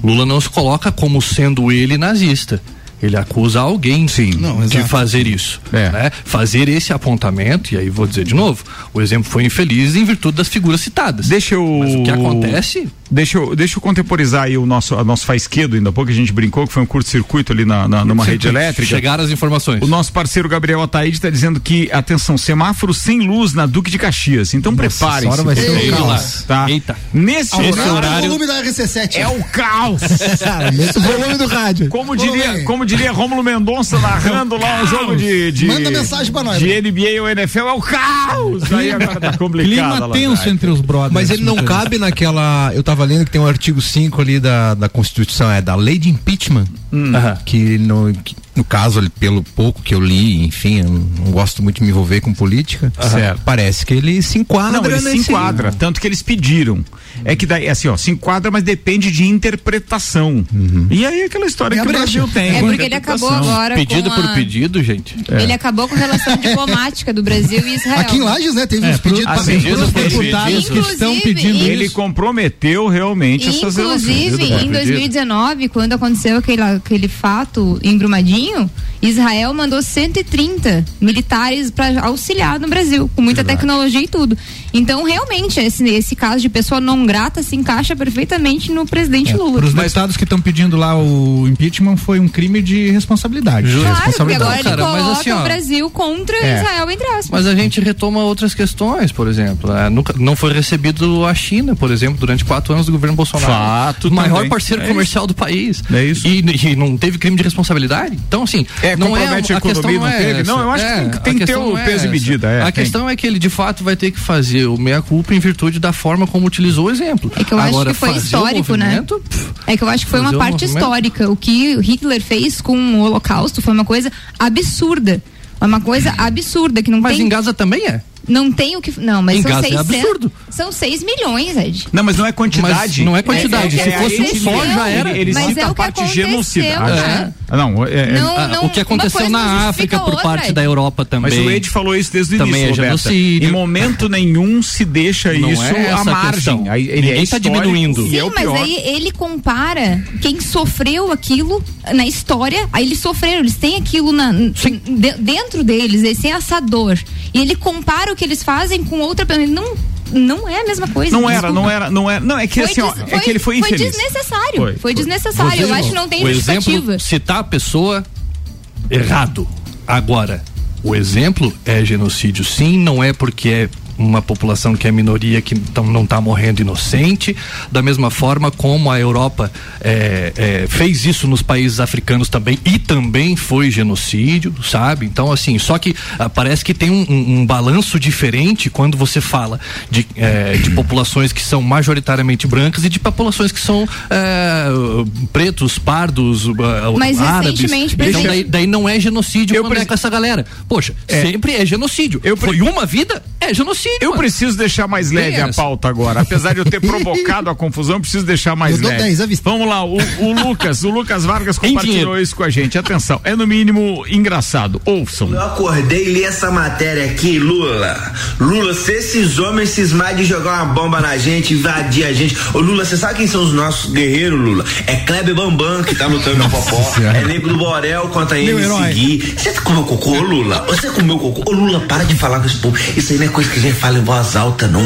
[SPEAKER 4] Lula não se coloca como sendo ele nazista. Ele acusa alguém sim,
[SPEAKER 3] Não,
[SPEAKER 4] de
[SPEAKER 3] exato.
[SPEAKER 4] fazer isso.
[SPEAKER 1] É.
[SPEAKER 4] né? Fazer esse apontamento, e aí vou dizer de novo, o exemplo foi infeliz em virtude das figuras citadas.
[SPEAKER 1] Deixa eu.
[SPEAKER 4] Mas o que acontece
[SPEAKER 1] Deixa eu, deixa eu contemporizar aí o nosso, a nosso faisquedo, ainda há pouco a gente brincou que foi um curto-circuito ali na, na- numa rede elétrica.
[SPEAKER 4] Chegaram as informações.
[SPEAKER 1] O nosso parceiro Gabriel Ataíde está dizendo que, atenção, semáforo sem luz na Duque de Caxias. Então preparem-se.
[SPEAKER 6] essa hora vai ser
[SPEAKER 3] um
[SPEAKER 4] caos.
[SPEAKER 1] Tá?
[SPEAKER 4] Eita.
[SPEAKER 1] Nesse
[SPEAKER 3] Aumenta
[SPEAKER 1] horário.
[SPEAKER 3] o volume da RC7.
[SPEAKER 1] É o caos.
[SPEAKER 6] O volume do rádio.
[SPEAKER 1] Como diria, como diria Rômulo Mendonça narrando lá um jogo de, de.
[SPEAKER 3] Manda mensagem pra nós.
[SPEAKER 1] De NBA ou NFL, é o caos. Aí agora tá complicado.
[SPEAKER 2] Clima
[SPEAKER 1] lá
[SPEAKER 2] tenso
[SPEAKER 1] atrás.
[SPEAKER 2] entre os brothers.
[SPEAKER 6] Mas ele não cabe naquela. Eu tava lendo que tem um artigo 5 ali da, da Constituição, é da lei de impeachment.
[SPEAKER 4] Aham.
[SPEAKER 6] Que no, que no caso, ali, pelo pouco que eu li, enfim, eu não gosto muito de me envolver com política.
[SPEAKER 1] Certo.
[SPEAKER 6] Parece que ele se enquadra
[SPEAKER 1] Não, ele se
[SPEAKER 6] nesse-
[SPEAKER 1] enquadra, tanto que eles pediram. É que daí, assim, ó, se enquadra, mas depende de interpretação. E aí aquela história
[SPEAKER 3] Tem
[SPEAKER 1] que o. Brasil tem.
[SPEAKER 5] É porque ele acabou agora
[SPEAKER 4] Pedido
[SPEAKER 5] com
[SPEAKER 4] por
[SPEAKER 5] a-
[SPEAKER 4] pedido, gente.
[SPEAKER 5] Ele acabou com a relação diplomática do Brasil e Israel.
[SPEAKER 3] Aqui em Lages, né? Teve
[SPEAKER 2] É,
[SPEAKER 3] uns pedidos
[SPEAKER 1] assim,
[SPEAKER 2] deputados que
[SPEAKER 5] Inclusive,
[SPEAKER 2] estão pedindo
[SPEAKER 1] Ele
[SPEAKER 2] isso.
[SPEAKER 1] comprometeu realmente essas
[SPEAKER 5] Inclusive,
[SPEAKER 1] relações.
[SPEAKER 5] em 2019, quando aconteceu aquele, aquele fato em Brumadinho, Israel mandou 130 militares para auxiliar no Brasil, com muita tecnologia e tudo. Então, realmente, esse, esse caso de pessoa não grata se encaixa perfeitamente no presidente Lula.
[SPEAKER 2] Para os deputados que estão pedindo lá o impeachment foi um crime de responsabilidade.
[SPEAKER 4] Ju-
[SPEAKER 5] Claro, porque
[SPEAKER 2] responsabilidade.
[SPEAKER 5] agora ele
[SPEAKER 4] Cara, mas
[SPEAKER 5] coloca
[SPEAKER 4] assim, ó,
[SPEAKER 5] o Brasil contra
[SPEAKER 1] É.
[SPEAKER 5] Israel, entre aspas.
[SPEAKER 4] Mas a gente retoma outras questões, por exemplo. né? nunca, não foi recebido a China, por exemplo, durante quatro anos do governo Bolsonaro.
[SPEAKER 1] Fato
[SPEAKER 4] o maior
[SPEAKER 1] também.
[SPEAKER 4] parceiro
[SPEAKER 1] É
[SPEAKER 4] comercial do país.
[SPEAKER 1] É isso.
[SPEAKER 4] E, e não teve crime de responsabilidade. Então, assim,
[SPEAKER 1] É,
[SPEAKER 4] não é
[SPEAKER 1] compromete a
[SPEAKER 4] a questão
[SPEAKER 1] economia,
[SPEAKER 4] não
[SPEAKER 1] não
[SPEAKER 4] é
[SPEAKER 1] teve?
[SPEAKER 4] essa.
[SPEAKER 1] Não, eu acho que
[SPEAKER 4] É,
[SPEAKER 1] tem que-
[SPEAKER 4] a
[SPEAKER 1] tem que ter
[SPEAKER 4] questão
[SPEAKER 1] o
[SPEAKER 4] é
[SPEAKER 1] peso e medida, é,
[SPEAKER 4] a
[SPEAKER 1] tem.
[SPEAKER 4] questão é que ele de fato vai ter que fazer o meia culpa em virtude da forma como utilizou o exemplo.
[SPEAKER 5] É que eu acho
[SPEAKER 4] Agora,
[SPEAKER 5] que foi
[SPEAKER 4] fazer o
[SPEAKER 5] histórico, né?
[SPEAKER 4] pff,
[SPEAKER 5] É que eu acho que foi uma
[SPEAKER 4] Fazer o
[SPEAKER 5] parte
[SPEAKER 4] movimento.
[SPEAKER 5] histórica. O que o Hitler fez com o Holocausto foi uma coisa absurda. Uma coisa absurda que não
[SPEAKER 4] Mas
[SPEAKER 5] tem.
[SPEAKER 4] em Gaza também é.
[SPEAKER 5] Não tem o que. Não, mas
[SPEAKER 4] Em
[SPEAKER 5] são
[SPEAKER 4] Gaza é
[SPEAKER 5] 600.
[SPEAKER 4] absurdo.
[SPEAKER 5] São 6 milhões, Ed.
[SPEAKER 1] Não, mas não é quantidade.
[SPEAKER 4] Mas não é quantidade. Se fosse um
[SPEAKER 1] aí
[SPEAKER 4] só,
[SPEAKER 1] ele-
[SPEAKER 4] já era.
[SPEAKER 1] Ele, ele
[SPEAKER 5] Mas
[SPEAKER 1] cita
[SPEAKER 5] é
[SPEAKER 1] a
[SPEAKER 5] o que
[SPEAKER 1] parte
[SPEAKER 5] aconteceu,
[SPEAKER 1] genocida.
[SPEAKER 5] né?
[SPEAKER 1] Ah, Não, é, é-
[SPEAKER 5] Não,
[SPEAKER 4] Ah,
[SPEAKER 5] não,
[SPEAKER 4] o que aconteceu na África por
[SPEAKER 5] outra,
[SPEAKER 4] parte
[SPEAKER 5] Ed.
[SPEAKER 4] da Europa também.
[SPEAKER 1] Mas o Ed falou isso desde o
[SPEAKER 4] Também
[SPEAKER 1] início,
[SPEAKER 4] é
[SPEAKER 1] Roberta.
[SPEAKER 4] genocídio.
[SPEAKER 1] Em momento nenhum se deixa
[SPEAKER 4] Não
[SPEAKER 1] isso
[SPEAKER 4] é essa
[SPEAKER 1] à
[SPEAKER 4] a
[SPEAKER 1] margem. ele é
[SPEAKER 4] tá
[SPEAKER 1] histórico
[SPEAKER 4] diminuindo.
[SPEAKER 1] E
[SPEAKER 5] Sim,
[SPEAKER 1] é o
[SPEAKER 5] mas aí ele compara quem sofreu aquilo na história, aí eles sofreram, eles têm aquilo na, de- dentro deles, esse é essa dor. E ele compara o que eles fazem com outra pessoa. Não, não é a mesma coisa.
[SPEAKER 1] Não era,
[SPEAKER 5] desculpa.
[SPEAKER 1] não era, não era. Não, é que
[SPEAKER 5] Foi
[SPEAKER 1] assim, ó,
[SPEAKER 5] des-
[SPEAKER 1] é que ele foi infeliz.
[SPEAKER 5] desnecessário.
[SPEAKER 1] Foi,
[SPEAKER 5] Foi,
[SPEAKER 1] foi.
[SPEAKER 5] desnecessário. Eu acho que não tem
[SPEAKER 4] o
[SPEAKER 5] justificativa.
[SPEAKER 4] exemplo, citar a pessoa errado. Agora, o exemplo é genocídio sim, não é porque é uma população que é minoria que então não está morrendo inocente, da mesma forma como a Europa é, é, fez isso nos países africanos também e também foi genocídio, sabe? Então assim, só que ah, parece que tem um, um- um balanço diferente quando você fala de, é, de populações que são majoritariamente brancas e de populações que são é, pretos, pardos, ah,
[SPEAKER 5] Mas
[SPEAKER 4] árabes.
[SPEAKER 5] recentemente,
[SPEAKER 4] Então daí, daí não é genocídio
[SPEAKER 1] Eu
[SPEAKER 4] quando é com essa galera. Poxa,
[SPEAKER 1] É.
[SPEAKER 4] sempre é genocídio.
[SPEAKER 1] Eu pre-
[SPEAKER 4] Foi uma vida, é genocídio.
[SPEAKER 1] Eu
[SPEAKER 4] mano.
[SPEAKER 1] preciso deixar mais leve a pauta agora. Apesar de eu ter provocado a confusão, eu preciso deixar mais
[SPEAKER 3] Eu
[SPEAKER 1] leve.
[SPEAKER 3] 10 à vista.
[SPEAKER 1] Vamos lá, o, o Lucas, o Lucas Vargas compartilhou isso com a gente. Atenção, é no mínimo engraçado. Ouçam.
[SPEAKER 7] Eu acordei e li essa matéria aqui, Lula. Lula, se esses homens cismar de jogar uma bomba na gente, invadir a gente. Ô Lula, você sabe quem são os nossos guerreiros, Lula? É Kleber Bambam que tá lutando no Popó. É Nego do Borel contra ele seguir. Você comeu cocô, Lula? Você comeu cocô? Ô Lula, para de falar com esse povo. Isso aí não é coisa que a gente fala em voz alta, não.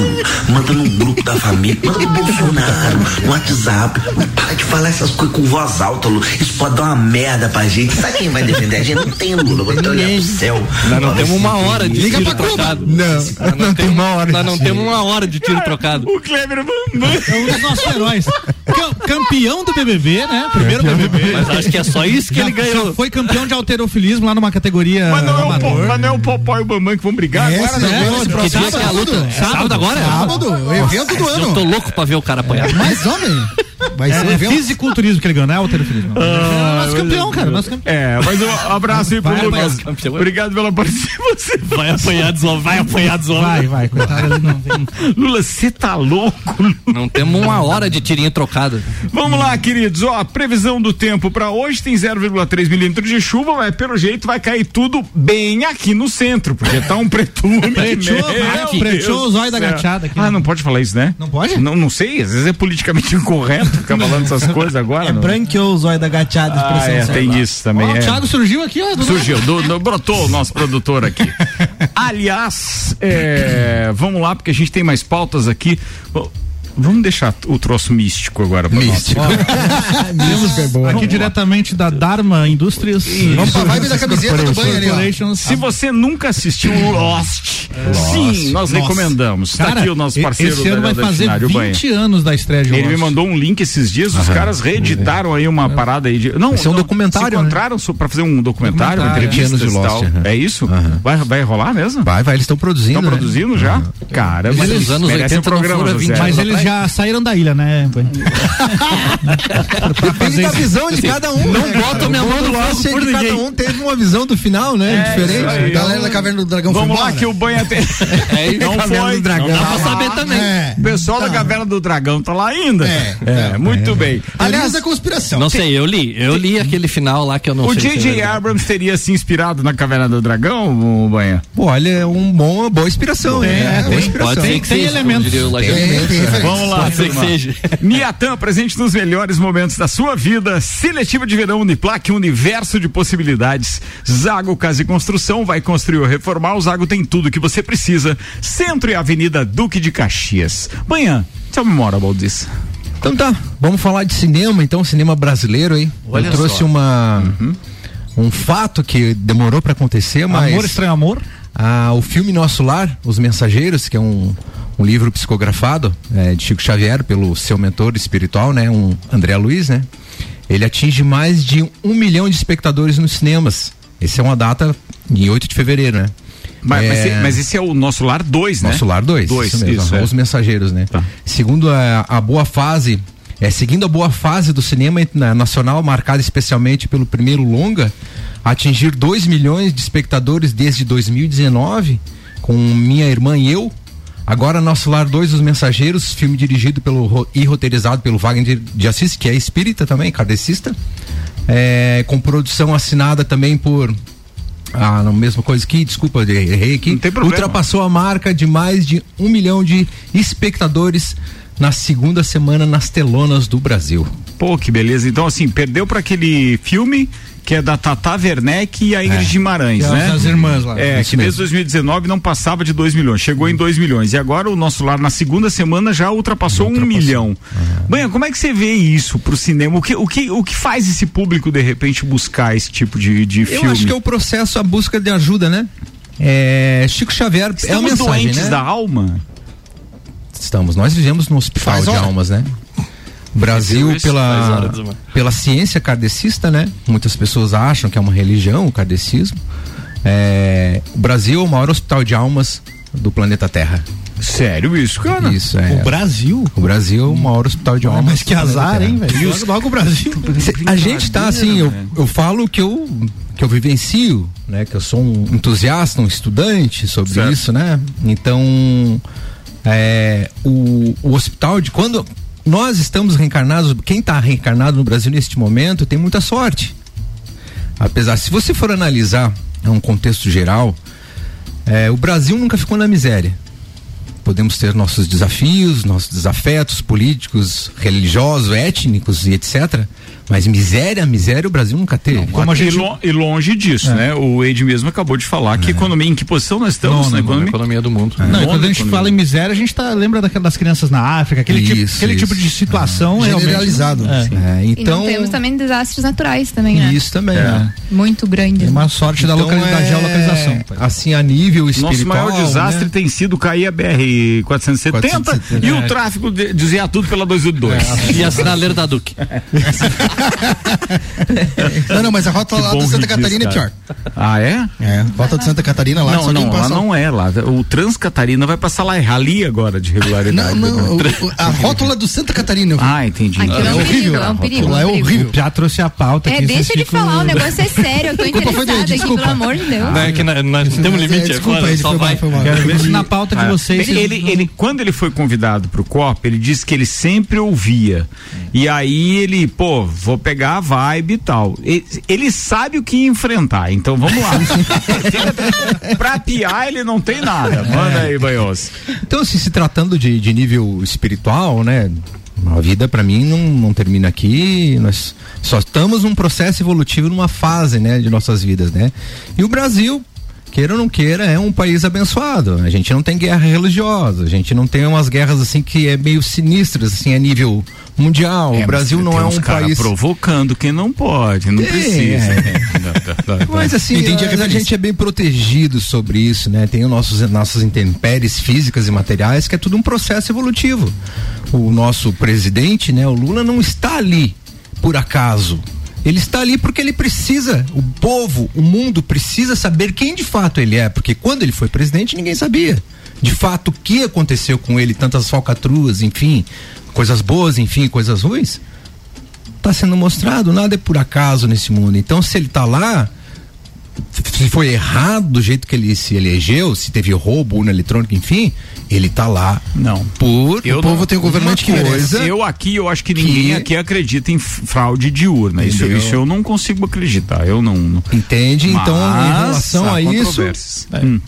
[SPEAKER 7] Manda no grupo da família, manda no Bolsonaro, no WhatsApp. Não para de falar essas coisas com voz alta, Lula. Isso pode dar uma merda pra gente. Sabe quem vai defender a gente? Não tem, Lula. Vou olhar pro céu.
[SPEAKER 4] Nós não temos uma hora de
[SPEAKER 3] Liga
[SPEAKER 4] tiro trocado.
[SPEAKER 6] Não,
[SPEAKER 4] Nós
[SPEAKER 6] não tem uma hora
[SPEAKER 4] Nós não temos uma hora de tiro trocado.
[SPEAKER 1] O Kleber Bambam.
[SPEAKER 2] É um dos nossos heróis. Cam- campeão do BBB, né? Primeiro BBB.
[SPEAKER 4] Mas acho que é só isso que
[SPEAKER 2] Já,
[SPEAKER 4] ele ganhou.
[SPEAKER 2] já foi campeão de alterofilismo lá numa categoria
[SPEAKER 1] Mas não, é o, é o Popó e o Bambam que vão brigar
[SPEAKER 3] É,
[SPEAKER 1] agora, né?
[SPEAKER 3] é,
[SPEAKER 2] Esse
[SPEAKER 3] que
[SPEAKER 4] é a luta? É sábado agora?
[SPEAKER 3] Sábado, evento do
[SPEAKER 4] Eu tô
[SPEAKER 3] ano.
[SPEAKER 4] louco pra ver o cara apanhar.
[SPEAKER 3] Mas, homem, vai ser
[SPEAKER 2] É, é
[SPEAKER 3] evento.
[SPEAKER 2] fisiculturismo que ele ganhou, não é alterofilismo. é nosso campeão, cara. Nosso campeão.
[SPEAKER 1] É, mas um abraço aí pro
[SPEAKER 2] Vai,
[SPEAKER 1] Lucas.
[SPEAKER 4] vai.
[SPEAKER 1] Obrigado pela participação.
[SPEAKER 4] Vai apanhar desova, vai apanhar desova.
[SPEAKER 2] Vai, vai, coitado. Ele não tem...
[SPEAKER 1] Lula, você tá louco? Lula?
[SPEAKER 4] Não temos uma hora de tirinho trocado.
[SPEAKER 1] Vamos lá, queridos. Ó, a previsão do tempo pra hoje tem 0,3 milímetros de chuva, mas pelo jeito vai cair tudo bem aqui no centro, porque tá um pretume.
[SPEAKER 2] Preteou,
[SPEAKER 1] Meu
[SPEAKER 2] Mark,
[SPEAKER 1] Deus
[SPEAKER 2] preteou o zóio
[SPEAKER 1] do
[SPEAKER 2] da gachada aqui,
[SPEAKER 1] Ah,
[SPEAKER 2] né?
[SPEAKER 1] não pode falar isso, né?
[SPEAKER 2] Não pode?
[SPEAKER 1] Não, não sei, às vezes é politicamente incorreto ficar falando essas coisas agora. não.
[SPEAKER 8] branqueou o zóio da gateada,
[SPEAKER 1] Ah,
[SPEAKER 8] expressão
[SPEAKER 1] é, tem isso também.
[SPEAKER 2] Ó,
[SPEAKER 1] é.
[SPEAKER 2] o Thiago surgiu aqui, ó. do
[SPEAKER 1] Surgiu, do, do- brotou o nosso produtor aqui. Aliás, é, vamos lá, porque a gente tem mais pautas aqui. Bom, Vamos deixar o troço místico agora pra
[SPEAKER 6] Místico.
[SPEAKER 2] Temos aqui diretamente da Dharma Indústrias.
[SPEAKER 3] Vamos pra vibe da camiseta do banho ali, ó.
[SPEAKER 1] Se você nunca assistiu Lost, sim, nós
[SPEAKER 2] Nossa.
[SPEAKER 1] recomendamos. Está
[SPEAKER 2] Cara,
[SPEAKER 1] aqui o nosso parceiro
[SPEAKER 2] esse ano vai fazer
[SPEAKER 1] Dantinari, o Banha.
[SPEAKER 2] 20 anos da estreia de
[SPEAKER 1] Ele me
[SPEAKER 2] Lost.
[SPEAKER 1] mandou um link esses dias, os caras reeditaram aí uma parada aí de. Não,
[SPEAKER 6] Vai ser um documentário,
[SPEAKER 1] Se encontraram so- pra fazer um documentário,
[SPEAKER 2] Documentário,
[SPEAKER 1] entrevistas
[SPEAKER 6] 20 anos de
[SPEAKER 1] e
[SPEAKER 6] Lost.
[SPEAKER 1] É isso? Vai, vai rolar mesmo?
[SPEAKER 6] Vai, vai, eles estão produzindo.
[SPEAKER 1] Estão
[SPEAKER 6] né?
[SPEAKER 1] produzindo já? Cara,
[SPEAKER 4] Mas
[SPEAKER 1] eles
[SPEAKER 4] nos anos
[SPEAKER 1] merecem
[SPEAKER 4] 80 não
[SPEAKER 1] programa,
[SPEAKER 4] foram
[SPEAKER 1] José.
[SPEAKER 4] 20
[SPEAKER 2] Mas
[SPEAKER 4] anos
[SPEAKER 2] eles já saíram da ilha, né? Pra fazer
[SPEAKER 6] da visão de cada um.
[SPEAKER 4] não
[SPEAKER 6] né,
[SPEAKER 4] bota minha
[SPEAKER 6] O
[SPEAKER 4] mão no fogo
[SPEAKER 6] é
[SPEAKER 4] por
[SPEAKER 6] que cada
[SPEAKER 4] ninguém.
[SPEAKER 6] um teve uma visão do final, né?
[SPEAKER 1] É,
[SPEAKER 6] diferente.
[SPEAKER 1] aí.
[SPEAKER 3] Galera da Caverna do Dragão
[SPEAKER 1] Vamos lá que o banho tem.
[SPEAKER 4] É isso.
[SPEAKER 1] Não foi.
[SPEAKER 6] do Dragão.
[SPEAKER 4] Não dá pra saber também.
[SPEAKER 3] É.
[SPEAKER 1] O pessoal da Caverna do Dragão tá lá ainda.
[SPEAKER 3] É,
[SPEAKER 1] É, muito bem.
[SPEAKER 3] Aliás, da conspiração.
[SPEAKER 4] Não sei, eu li. Eu li aquele final lá que eu não
[SPEAKER 1] o
[SPEAKER 4] sei. se é
[SPEAKER 1] J.J. Abrams teria se inspirado na Caverna do Dragão, o Banha?
[SPEAKER 6] Pô, olha, é um bom, uma boa inspiração.
[SPEAKER 2] Tem,
[SPEAKER 6] né?
[SPEAKER 2] é,
[SPEAKER 6] boa
[SPEAKER 2] tem.
[SPEAKER 6] inspiração.
[SPEAKER 4] Pode ser que
[SPEAKER 2] Tem elementos.
[SPEAKER 4] o.
[SPEAKER 3] Tem, tem.
[SPEAKER 1] Vamos lá,
[SPEAKER 4] Pode ser que seja.
[SPEAKER 1] Miatan, presente nos melhores momentos da sua vida. Seletiva de verão Uniplac, um universo de possibilidades. Zago Casa e Construção vai construir ou reformar. O Zago tem tudo que você precisa. Centro e Avenida Duque de Caxias. Manhã, tell me more about this.
[SPEAKER 6] Então tá, vamos falar de cinema, então, cinema brasileiro aí.
[SPEAKER 1] Olha
[SPEAKER 6] Eu trouxe
[SPEAKER 1] só.
[SPEAKER 6] uma um fato que demorou pra acontecer, mas
[SPEAKER 2] Amor, estranho amor.
[SPEAKER 6] ah, o filme Nosso Lar, Os Mensageiros, que é um, um livro psicografado é, de Chico Xavier pelo seu mentor espiritual, né, um André Luiz, né? Ele atinge mais de um milhão de espectadores nos cinemas. Essa é uma data em 8 de fevereiro, né?
[SPEAKER 1] Mas,
[SPEAKER 6] É,
[SPEAKER 1] mas, esse- é o nosso lar 2, né?
[SPEAKER 6] Nosso Lar 2.
[SPEAKER 1] Dois,
[SPEAKER 6] isso mesmo,
[SPEAKER 1] isso, é.
[SPEAKER 6] Os Mensageiros, né?
[SPEAKER 1] Tá.
[SPEAKER 6] Segundo a, a boa fase, é, seguindo a boa fase do cinema na- nacional, marcada especialmente pelo primeiro longa, atingir 2 milhões de espectadores desde 2019, com Minha Irmã e Eu. Agora, Nosso Lar 2, Os Mensageiros, filme dirigido pelo, e roteirizado pelo Wagner de, Assis, que é espírita também, kardecista. É, com produção assinada também por ah, não, mesma coisa aqui, desculpa, errei aqui.
[SPEAKER 1] Não tem problema.
[SPEAKER 6] Ultrapassou a marca de mais de um milhão de espectadores na segunda semana nas telonas do Brasil.
[SPEAKER 1] Pô, que beleza. Então, assim, perdeu para aquele filme que é da Tata Werneck e a Ingrid Guimarães,
[SPEAKER 2] Que é
[SPEAKER 1] né?
[SPEAKER 2] as irmãs lá.
[SPEAKER 1] É,
[SPEAKER 6] Isso
[SPEAKER 1] que desde
[SPEAKER 6] mesmo.
[SPEAKER 1] 2019 não passava de 2 milhões, chegou em 2 milhões. E agora o nosso lar na segunda semana já ultrapassou, um milhão. Banha, como é que você vê isso pro cinema? O que, o que, o que faz esse público, de repente, buscar esse tipo de, de
[SPEAKER 6] Eu
[SPEAKER 1] filme?
[SPEAKER 6] acho que é o processo, a busca de ajuda, né? É, Chico Xavier é uma
[SPEAKER 1] Estamos
[SPEAKER 6] mensagem,
[SPEAKER 1] doentes
[SPEAKER 6] né?
[SPEAKER 1] da alma?
[SPEAKER 6] Estamos, nós vivemos no hospital
[SPEAKER 3] Faz
[SPEAKER 6] de
[SPEAKER 3] hora.
[SPEAKER 6] almas, né? Brasil, pela, pela ciência kardecista, né? Muitas pessoas acham que é uma religião, o kardecismo. É, o Brasil é o maior hospital de almas do planeta Terra.
[SPEAKER 1] Sério isso, cara?
[SPEAKER 6] Isso, é.
[SPEAKER 2] O Brasil?
[SPEAKER 6] O Brasil é o maior hospital de almas.
[SPEAKER 2] Mas que azar, hein, velho? Logo, logo o Brasil.
[SPEAKER 6] A gente tá assim, eu, eu falo que eu que eu vivencio, né? Que eu sou um entusiasta, um estudante sobre
[SPEAKER 1] Certo.
[SPEAKER 6] isso, né? Então, é, o, o hospital de quando nós estamos reencarnados, quem está reencarnado no Brasil neste momento tem muita sorte. Apesar, se você for analisar é um contexto geral, é, o Brasil nunca ficou na miséria. Podemos ter nossos desafios, nossos desafetos políticos, religiosos, étnicos e etc. Mas miséria, miséria o Brasil nunca teve.
[SPEAKER 1] Como a gente... e, longe disso, é. né? O Ed mesmo acabou de falar que é. economia, em que posição nós estamos
[SPEAKER 4] na economia? economia do mundo.
[SPEAKER 2] É. Não, quando a gente fala em miséria, a gente tá, lembra daquelas crianças na África, aquele, isso, tipo, aquele tipo de situação
[SPEAKER 3] generalizado.
[SPEAKER 6] É. então
[SPEAKER 5] e temos também desastres naturais também, né?
[SPEAKER 6] Isso também, né?
[SPEAKER 5] Muito grande.
[SPEAKER 2] uma sorte então, da, localização, da geolocalização.
[SPEAKER 6] Assim, a nível espiritual.
[SPEAKER 1] Nosso maior desastre né? tem sido cair a BR 470, 470 e o tráfego desviar tudo pela 282.
[SPEAKER 4] E a sinaleira da Duque.
[SPEAKER 3] não, não, mas a rota lá de Santa Catarina é pior.
[SPEAKER 1] Ah, é?
[SPEAKER 3] É, rota de Santa Catarina lá.
[SPEAKER 1] Não, não, lá não é lá. O Trans Catarina vai passar lá, é rali agora de regularidade.
[SPEAKER 3] Não, não, a rótula do Santa Catarina.
[SPEAKER 1] Ah, entendi.
[SPEAKER 5] Aquilo é, é horrível. É um perigo. Lá é
[SPEAKER 2] horrível. Já trouxe a pauta
[SPEAKER 5] É, deixa de falar, o negócio é sério. Eu tô interessada aqui, pelo amor de Deus. Não,
[SPEAKER 4] é que nós temos limite
[SPEAKER 3] agora, só vai.
[SPEAKER 2] Quero ver se na pauta de vocês.
[SPEAKER 1] Ele, ele, quando ele foi convidado pro COP, ele disse que ele sempre ouvia. E aí ele, pô, vou pegar a vibe e tal. Ele, ele sabe o que enfrentar, então vamos lá. pra piar ele não tem nada. Manda aí, Banhos.
[SPEAKER 6] Então, assim, se tratando de, de nível espiritual, né? A vida para mim não, não termina aqui, nós só estamos num processo evolutivo numa fase, né, de nossas vidas, né? E o Brasil, queira ou não queira, é um país abençoado. A gente não tem guerra religiosa, a gente não tem umas guerras assim que é meio sinistras assim a nível mundial. É, o Brasil não é um país
[SPEAKER 1] provocando quem não pode, não precisa. É.
[SPEAKER 6] mas assim, a, a, gente é bem protegido sobre isso, né? Tem os nossos nossas intempéries físicas e materiais que é tudo um processo evolutivo. O nosso presidente, né, o Lula não está ali por acaso. Ele está ali porque ele precisa, o povo, o mundo precisa saber quem de fato ele é, porque quando ele foi presidente ninguém sabia de fato o que aconteceu com ele, tantas falcatruas, enfim, coisas boas, enfim, coisas ruins. Está sendo mostrado, nada é por acaso nesse mundo. Então, se ele está lá, se foi errado do jeito que ele se elegeu, se teve roubo, urna eletrônica, enfim, ele tá lá.
[SPEAKER 1] Não.
[SPEAKER 6] Por
[SPEAKER 1] eu o povo não, tem um governante que coisa. Eu aqui, eu acho que ninguém que... aqui acredita em fraude de urna. Isso, isso, eu não consigo acreditar. Eu não. não.
[SPEAKER 6] Entende? Mas, então, em relação a isso,
[SPEAKER 1] é. hum,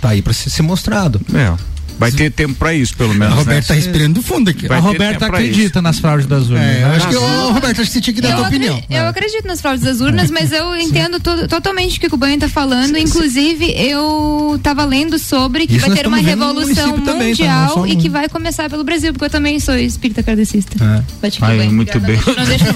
[SPEAKER 6] tá aí para ser, ser mostrado.
[SPEAKER 1] É. Vai ter tempo para isso, pelo menos. A
[SPEAKER 3] Roberta né? tá respirando fundo aqui.
[SPEAKER 2] Vai a Roberta acredita nas fraudes das urnas. É,
[SPEAKER 3] né? acho que, ô, Roberta, acho que você tinha que dar a tua opinião.
[SPEAKER 5] Eu é. acredito nas fraudes das urnas, mas eu entendo to, totalmente o que o Banho tá falando. Inclusive, eu tava lendo sobre que isso vai ter uma revolução também, tá? mundial e que vai começar pelo Brasil, porque eu também sou espírita kardecista.
[SPEAKER 1] É. Ai, muito bem. Não deixa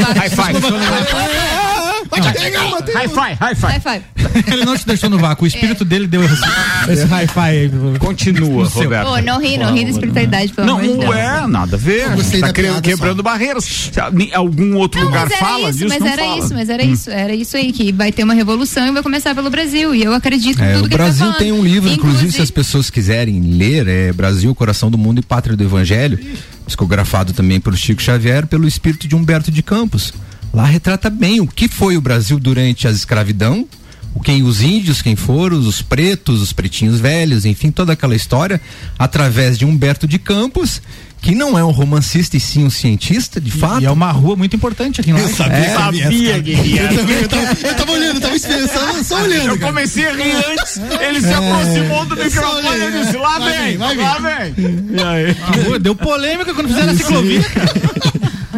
[SPEAKER 1] o. Vai High five, high five. High
[SPEAKER 2] five. Ele não te deixou no vácuo, o espírito é. dele deu esse, esse high five.
[SPEAKER 1] Continua, Roberto.
[SPEAKER 5] Oh, não ri, não ri da espiritualidade, pelo
[SPEAKER 1] amor de Deus. Não, é, nada a ver. Tá quebrando só. barreiras. Algum outro não, lugar fala
[SPEAKER 5] isso,
[SPEAKER 1] disso?
[SPEAKER 5] Mas era
[SPEAKER 1] fala.
[SPEAKER 5] isso, mas era hum. isso. Era isso aí, que vai ter uma revolução e vai começar pelo Brasil. E eu acredito é, em tudo que
[SPEAKER 6] O Brasil
[SPEAKER 5] tá
[SPEAKER 6] tem um livro, inclusive, inclusive, se as pessoas quiserem ler, é Brasil, Coração do Mundo e Pátria do Evangelho, psicografado também pelo Chico Xavier, pelo espírito de Humberto de Campos. Lá retrata bem o que foi o Brasil durante a escravidão, o quem os índios, quem foram, os pretos, os pretinhos velhos, enfim, toda aquela história, através de Humberto de Campos, que não é um romancista e sim um cientista, de fato.
[SPEAKER 2] E é uma rua muito importante aqui, não
[SPEAKER 1] é? Eu sabia, é, sabia, sabia.
[SPEAKER 3] Eu, também, eu, tava, eu tava olhando, tava esperando, só olhando.
[SPEAKER 1] Eu cara. comecei a rir antes, ele se é. aproximou do microfone e disse, lá vem, vai, lá vem.
[SPEAKER 2] E aí? A rua deu polêmica quando fizeram a ciclovia,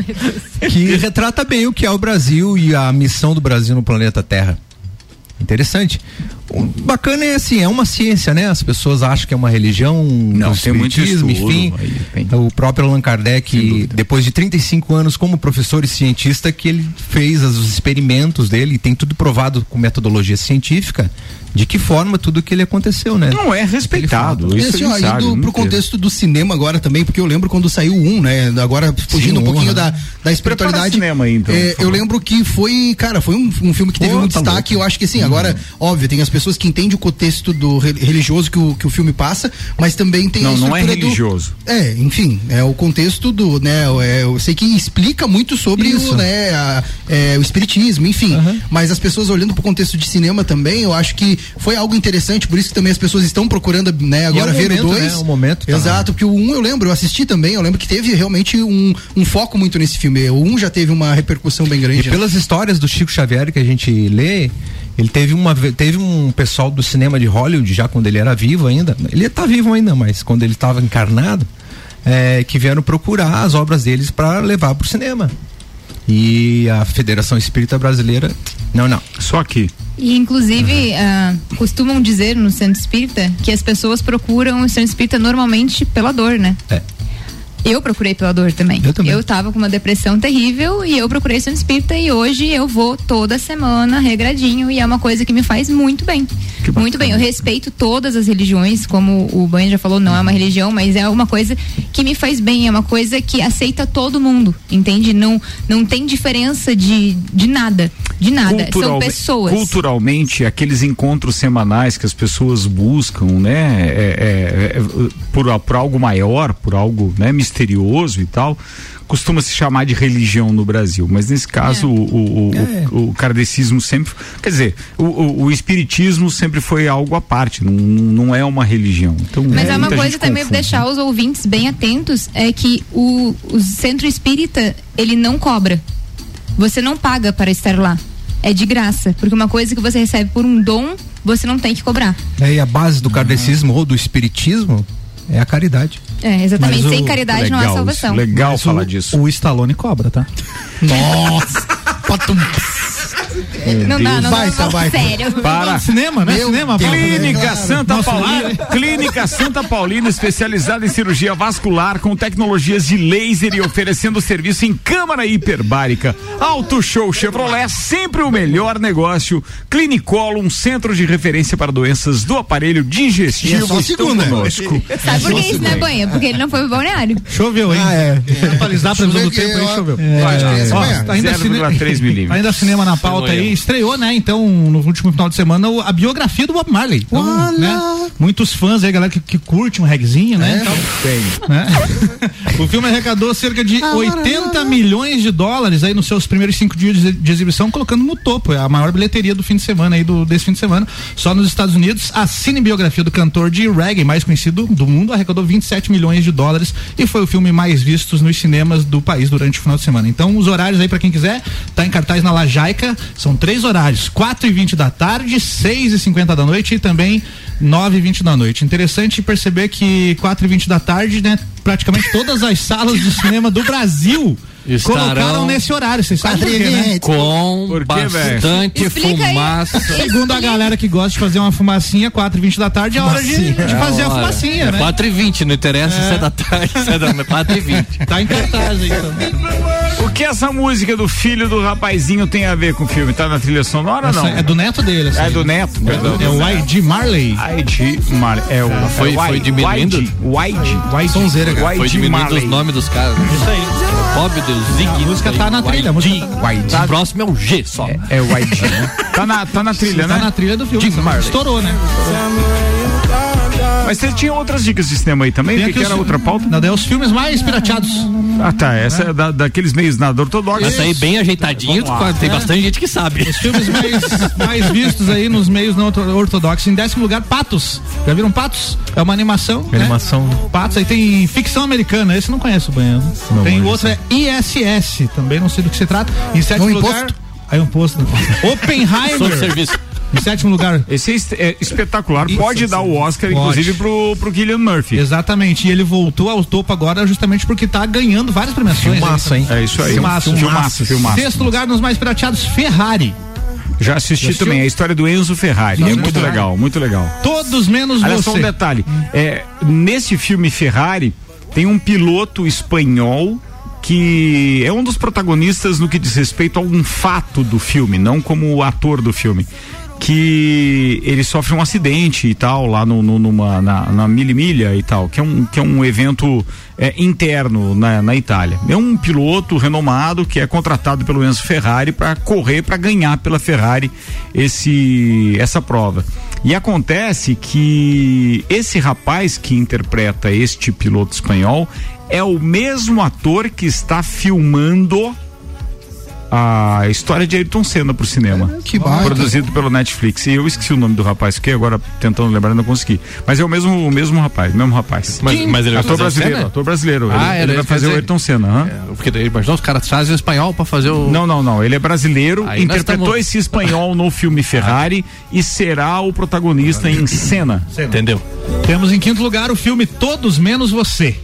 [SPEAKER 6] que retrata bem o que é o Brasil e a missão do Brasil no planeta Terra. Interessante. Bacana é assim, é uma ciência, né? As pessoas acham que é uma religião,
[SPEAKER 1] não tem muito estudo,
[SPEAKER 6] enfim. o próprio Allan Kardec, depois de 35 anos como professor e cientista, que ele fez os experimentos dele, e tem tudo provado com metodologia científica, de que forma tudo que ele aconteceu, né?
[SPEAKER 1] Não é respeitado. Isso
[SPEAKER 3] assim, ó, sabe, indo pro contexto do cinema agora também, porque eu lembro quando saiu um, né? Agora fugindo Sim, um pouquinho da, da espiritualidade.
[SPEAKER 1] Cinema aí, então,
[SPEAKER 3] é, eu lembro que foi, cara, foi um, um filme que teve Pô, um tá destaque. Louco. Eu acho que assim, hum. agora, óbvio, tem as pessoas que entendem o contexto do religioso que o, que o filme passa, mas também tem
[SPEAKER 1] não, não é religioso.
[SPEAKER 3] Do, é, enfim, é o contexto do, né? É, eu sei que explica muito sobre isso. o, né? A, é, o espiritismo, enfim. Uhum. Mas as pessoas olhando pro contexto de cinema também, eu acho que foi algo interessante, por isso que também as pessoas estão procurando, né, agora é ver momento, o 2.
[SPEAKER 6] Né? O momento.
[SPEAKER 3] Tá Exato, porque o 1 um, eu lembro, eu assisti também, eu lembro que teve realmente um, um foco muito nesse filme. O 1 um já teve uma repercussão bem grande.
[SPEAKER 6] E pelas histórias do Chico Xavier que a gente lê, ele teve uma teve um pessoal do cinema de Hollywood já quando ele era vivo ainda. Ele está vivo ainda, mas quando ele estava encarnado, é, que vieram procurar as obras deles para levar para o cinema. E a Federação Espírita Brasileira, não, não.
[SPEAKER 1] Só aqui.
[SPEAKER 5] E inclusive ah, costumam dizer no centro espírita que as pessoas procuram o centro espírita normalmente pela dor, né?
[SPEAKER 6] É.
[SPEAKER 5] Eu procurei pela dor também.
[SPEAKER 6] Eu também.
[SPEAKER 5] Eu tava com uma depressão terrível e eu procurei centro espírita e hoje eu vou toda semana regradinho e é uma coisa que me faz muito bem. Muito bem. Eu respeito todas as religiões, como o Banho já falou, não é uma religião, mas é uma coisa que me faz bem, é uma coisa que aceita todo mundo, entende? Não, não tem diferença de, de nada. De nada. São pessoas.
[SPEAKER 1] Culturalmente, aqueles encontros semanais que as pessoas buscam, né? é- é- é, por, por algo maior, por algo né, misterioso e tal, costuma se chamar de religião no Brasil. Mas nesse caso,
[SPEAKER 5] É.
[SPEAKER 1] o, o, o-
[SPEAKER 6] É.
[SPEAKER 1] o, o kardecismo sempre. Quer dizer, o, o, o espiritismo sempre foi algo à parte, não, não é uma religião. Então,
[SPEAKER 5] Mas é uma coisa também
[SPEAKER 1] confunde.
[SPEAKER 5] deixar os ouvintes bem atentos é que o, o centro espírita ele não cobra. Você não paga para estar lá. É de graça, porque uma coisa que você recebe por um dom, você não tem que cobrar.
[SPEAKER 6] É, e a base do kardecismo ou do espiritismo é a caridade.
[SPEAKER 5] É, exatamente.
[SPEAKER 2] Mas o-
[SPEAKER 5] Sem caridade não há
[SPEAKER 1] Legal,
[SPEAKER 5] salvação.
[SPEAKER 1] isso, legal
[SPEAKER 2] Mas
[SPEAKER 1] falar
[SPEAKER 2] o,
[SPEAKER 1] disso.
[SPEAKER 2] O Stallone cobra, tá?
[SPEAKER 3] Nossa!
[SPEAKER 5] Não dá, não
[SPEAKER 3] Baita,
[SPEAKER 5] dá.
[SPEAKER 3] baita.
[SPEAKER 5] Sério.
[SPEAKER 1] Para.
[SPEAKER 2] Cinema, né?
[SPEAKER 3] Meu
[SPEAKER 2] Cinema.
[SPEAKER 3] Deus.
[SPEAKER 1] Clínica
[SPEAKER 3] Claro.
[SPEAKER 1] Santa
[SPEAKER 2] Nosso
[SPEAKER 1] Paulina. Clínica Santa Paulina especializada em cirurgia vascular com tecnologias de laser e oferecendo serviço em câmara hiperbárica. Auto Show Chevrolet, sempre o melhor negócio. Clinicolo, um centro de referência para doenças do aparelho digestivo.
[SPEAKER 3] E é só segunda.
[SPEAKER 1] conosco.
[SPEAKER 5] Sabe por que isso não é banha? Porque ele não foi pro balneário.
[SPEAKER 2] Choveu, hein?
[SPEAKER 3] Ah, é.
[SPEAKER 2] Atualizar a previsão do tempo aí, choveu.
[SPEAKER 1] Vai
[SPEAKER 3] essa
[SPEAKER 2] Ó,
[SPEAKER 3] manhã.
[SPEAKER 2] ainda,
[SPEAKER 1] 0,3 milímetros.
[SPEAKER 2] ainda cinema na pauta
[SPEAKER 4] Foi
[SPEAKER 2] aí.
[SPEAKER 4] eu.
[SPEAKER 2] Estreou, né? Então, no último final de semana, a biografia do Bob Marley. Então,
[SPEAKER 3] Olha!
[SPEAKER 2] né, Muitos fãs aí, galera que, que curte um regzinho, né?
[SPEAKER 3] É.
[SPEAKER 2] Então, né? o filme arrecadou cerca de 80 milhões de dólares aí nos seus primeiros cinco dias de, de exibição, colocando no topo. É a maior bilheteria do fim de semana aí, do, desse fim de semana. Só nos Estados Unidos, a cinebiografia do cantor de reggae mais conhecido do mundo arrecadou 27 milhões de dólares e foi o filme mais visto nos cinemas do país durante o final de semana. Então, os horários aí pra quem quiser, tá em cartaz na Lajaica, são três horários: 4 e 20 da tarde, 6 e 50 da noite e também 9 e 20 da noite. Interessante perceber que 4 e 20 da tarde, né? Praticamente todas as salas de cinema do Brasil
[SPEAKER 4] Estarão-
[SPEAKER 2] colocaram nesse horário. Vocês sabem por quê, né?
[SPEAKER 4] Com
[SPEAKER 1] Por quê,
[SPEAKER 4] bastante
[SPEAKER 5] Explica aí.
[SPEAKER 4] fumaça.
[SPEAKER 2] Segundo a galera que gosta de fazer uma fumacinha, 4 e 20 da tarde é hora de, de fazer a
[SPEAKER 4] Olha,
[SPEAKER 2] fumacinha,
[SPEAKER 4] é
[SPEAKER 2] né?
[SPEAKER 4] 4 e 20 não interessa se é da tarde, se é da 4 e 20
[SPEAKER 2] Tá em cartaz aí, então.
[SPEAKER 1] O que essa música do filho do rapazinho tem a ver com o filme? Tá na trilha sonora ou não?
[SPEAKER 2] é do neto dele, assim.
[SPEAKER 1] É do neto, perdão.
[SPEAKER 2] É o Y.D. Marley.
[SPEAKER 1] YG Marley. É o.
[SPEAKER 4] Foi-
[SPEAKER 1] é o
[SPEAKER 4] foi
[SPEAKER 1] Y-
[SPEAKER 4] diminuindo?
[SPEAKER 1] YG.
[SPEAKER 3] Sonzeira, cara.
[SPEAKER 4] Foi diminuindo os nomes dos caras.
[SPEAKER 2] Isso aí.
[SPEAKER 4] Bob Deus, Zig.
[SPEAKER 2] A música tá na trilha, música tá-.
[SPEAKER 4] O próximo é o G só.
[SPEAKER 1] É o YG, né? Tá na, tá na trilha,
[SPEAKER 2] Tá
[SPEAKER 1] né?
[SPEAKER 2] na trilha do filme. Estourou, né?
[SPEAKER 1] Mas você tinha outras dicas de cinema aí também? O que, que
[SPEAKER 2] os
[SPEAKER 1] era
[SPEAKER 2] fi-
[SPEAKER 1] outra pauta?
[SPEAKER 2] Não, daí os filmes mais pirateados.
[SPEAKER 1] Ah, tá. Essa é da, daqueles meios nada ortodoxos.
[SPEAKER 4] Essa aí bem ajeitadinho,
[SPEAKER 1] lá.
[SPEAKER 4] tem bastante gente que sabe.
[SPEAKER 2] Os filmes mais, mais vistos aí nos meios não orto- ortodoxos. Em décimo lugar, Patos. Já viram Patos? É uma animação. né?
[SPEAKER 6] Animação.
[SPEAKER 2] Patos, aí tem ficção americana, esse eu não conheço o banheiro.
[SPEAKER 6] Não
[SPEAKER 2] tem o outro é ISS, também não sei do que se trata. Em sétimo
[SPEAKER 3] um
[SPEAKER 2] lugar.
[SPEAKER 3] imposto?
[SPEAKER 2] Aí um posto.
[SPEAKER 4] Sobre
[SPEAKER 2] Oppenheimer.
[SPEAKER 4] serviço.
[SPEAKER 2] Em sétimo lugar.
[SPEAKER 1] Esse é é espetacular.
[SPEAKER 2] Isso,
[SPEAKER 1] Pode dar o Oscar,
[SPEAKER 2] Pode.
[SPEAKER 1] inclusive, pro, pro Killian Murphy.
[SPEAKER 2] Exatamente. E ele voltou ao topo agora justamente porque tá ganhando várias premiações.
[SPEAKER 6] Filmaço,
[SPEAKER 2] aí.
[SPEAKER 6] hein?
[SPEAKER 1] É isso aí.
[SPEAKER 2] Filmaço.
[SPEAKER 1] Filmaço, filmaço.
[SPEAKER 2] Sexto lugar nos mais pirateados, Ferrari.
[SPEAKER 1] Já assisti
[SPEAKER 2] assistiu?
[SPEAKER 1] também a história do Enzo Ferrari. É muito
[SPEAKER 2] Ferrari.
[SPEAKER 1] legal, muito legal.
[SPEAKER 2] Todos menos
[SPEAKER 1] Olha só um
[SPEAKER 2] você.
[SPEAKER 1] detalhe. É, nesse filme Ferrari, tem um piloto espanhol que é um dos protagonistas no que diz respeito a um fato do filme, não como o ator do filme. Que ele sofre um acidente e tal, lá no, no- numa, na, na Mille Miglia e tal, que é um, que é um evento é, interno na, na Itália. É um piloto renomado que é contratado pelo Enzo Ferrari para correr, para ganhar pela Ferrari esse, essa prova. E acontece que esse rapaz que interpreta este piloto espanhol é o mesmo ator que está filmando a história de Ayrton Senna pro cinema.
[SPEAKER 3] Que baita.
[SPEAKER 1] Produzido pelo Netflix. E eu esqueci o nome do rapaz, que agora tentando lembrar não consegui. Mas é o mesmo, o mesmo rapaz, mesmo rapaz.
[SPEAKER 4] Mas, mas ele vai
[SPEAKER 1] ator
[SPEAKER 4] fazer o
[SPEAKER 1] brasileiro,
[SPEAKER 4] Senna?
[SPEAKER 1] ator brasileiro.
[SPEAKER 4] Ah,
[SPEAKER 1] ele,
[SPEAKER 4] era
[SPEAKER 1] ele vai fazer
[SPEAKER 4] eu
[SPEAKER 1] o Ayrton Senna.
[SPEAKER 4] É, Porque daí, imaginou, os caras trazem o espanhol pra fazer o.
[SPEAKER 1] Não, não, não. Ele é brasileiro,
[SPEAKER 4] Aí
[SPEAKER 1] interpretou
[SPEAKER 4] tamo-
[SPEAKER 1] esse espanhol no filme Ferrari e será o protagonista em cena.
[SPEAKER 4] Entendeu?
[SPEAKER 2] Temos em quinto lugar o filme Todos Menos Você.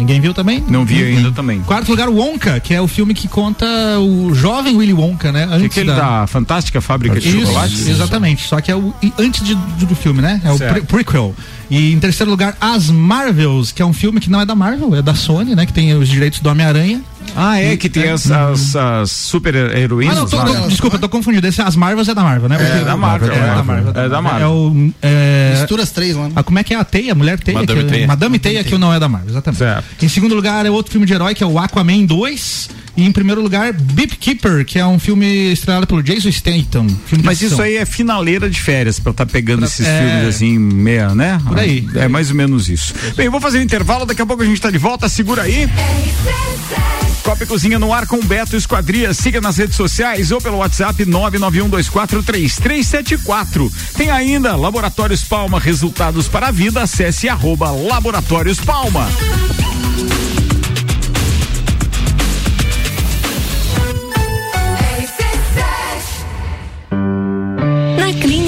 [SPEAKER 2] Ninguém viu também?
[SPEAKER 1] Não vi ainda também.
[SPEAKER 2] Quarto lugar, Wonka, que é o filme que conta o jovem Willy Wonka, né?
[SPEAKER 1] Que
[SPEAKER 2] Antes
[SPEAKER 1] aquele da Fantástica Fábrica de
[SPEAKER 2] Isso,
[SPEAKER 1] Chocolates?
[SPEAKER 2] exatamente. Só que é o antes de- do, filme, né? É o pre- prequel. E em terceiro lugar, As Marvels, que é um filme que não é da Marvel, é da Sony, né? Que tem os direitos do Homem-Aranha.
[SPEAKER 1] Ah, é, que tem as, as, as super heroínas.
[SPEAKER 2] Ah, não, tô,
[SPEAKER 1] lá,
[SPEAKER 2] tô-
[SPEAKER 1] né?
[SPEAKER 2] desculpa, tô confundido. Esse As Marvels é da Marvel, né?
[SPEAKER 1] É da Marvel,
[SPEAKER 2] É,
[SPEAKER 1] é.
[SPEAKER 2] da Marvel.
[SPEAKER 1] É da Marvel.
[SPEAKER 2] É o. É,
[SPEAKER 3] Mistura as três lá. né?
[SPEAKER 2] ah, como é que é a Teia? Mulher Teia?
[SPEAKER 4] Madame
[SPEAKER 2] que,
[SPEAKER 4] Teia.
[SPEAKER 2] Madame Teia, que não é da Marvel, exatamente.
[SPEAKER 1] Certo.
[SPEAKER 2] Em segundo lugar, é outro filme de herói, que é o Aquaman 2. E em primeiro lugar, Beepkeeper, que é um filme estrelado pelo Jason Statham.
[SPEAKER 1] Mas isso aí é finaleira de férias pra estar pegando esses
[SPEAKER 2] É.
[SPEAKER 1] filmes assim, meia, né?
[SPEAKER 2] Por aí.
[SPEAKER 1] É mais ou menos isso. Bem, vou fazer um intervalo, daqui a pouco a gente tá de volta, segura aí. Copa e Cozinha no ar com Beto Esquadria. Siga nas redes sociais ou pelo WhatsApp 991243374. Tem ainda Laboratórios Palma, resultados para a vida. Acesse arroba Laboratórios Palma.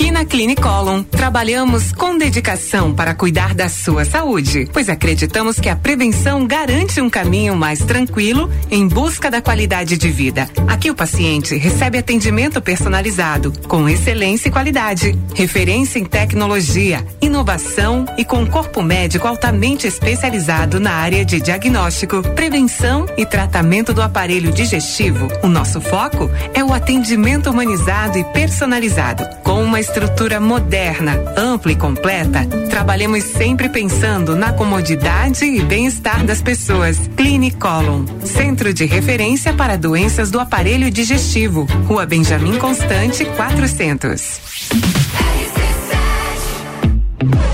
[SPEAKER 9] Aqui na Clinicolon, trabalhamos com dedicação para cuidar da sua saúde, pois acreditamos que a prevenção garante um caminho mais tranquilo em busca da qualidade de vida. Aqui o paciente recebe atendimento personalizado, com excelência e qualidade, referência em tecnologia, inovação e com corpo médico altamente especializado na área de diagnóstico, prevenção e tratamento do aparelho digestivo. O nosso foco é o atendimento humanizado e personalizado. Com uma estrutura moderna, ampla e completa, trabalhamos sempre pensando na comodidade e bem-estar das pessoas. Clinicolon, centro de referência para doenças do aparelho digestivo. Rua Benjamin Constante, 400.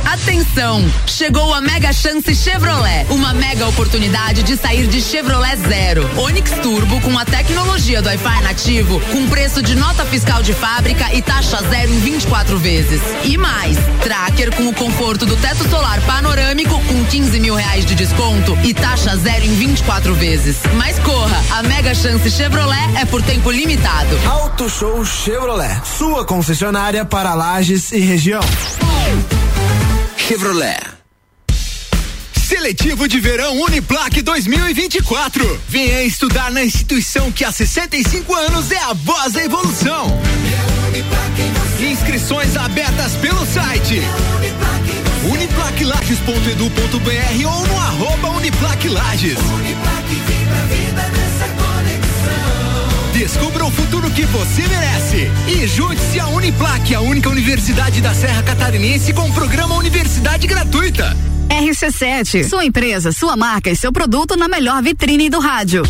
[SPEAKER 10] Atenção! Chegou a Mega Chance Chevrolet. Uma mega oportunidade de sair de Chevrolet zero. Onix Turbo com a tecnologia do Wi-Fi nativo, com preço de nota fiscal de fábrica e taxa zero em 24 vezes. E mais, Tracker com o conforto do teto solar panorâmico com 15 mil reais de desconto e taxa zero em 24 vezes. Mas corra, a Mega Chance Chevrolet é por tempo limitado.
[SPEAKER 11] Auto Show Chevrolet, sua concessionária para Lages e região. Chevrolet.
[SPEAKER 12] Seletivo de Verão Uniplac 2024. Venha estudar na instituição que há 65 anos é a voz da evolução. Inscrições abertas pelo site uniplaclages.edu.br ou no arroba. Descubra o futuro que você merece. E junte-se à Uniplac, a única universidade da Serra Catarinense com o programa Universidade Gratuita.
[SPEAKER 13] RC7, sua empresa, sua marca e seu produto na melhor vitrine do rádio.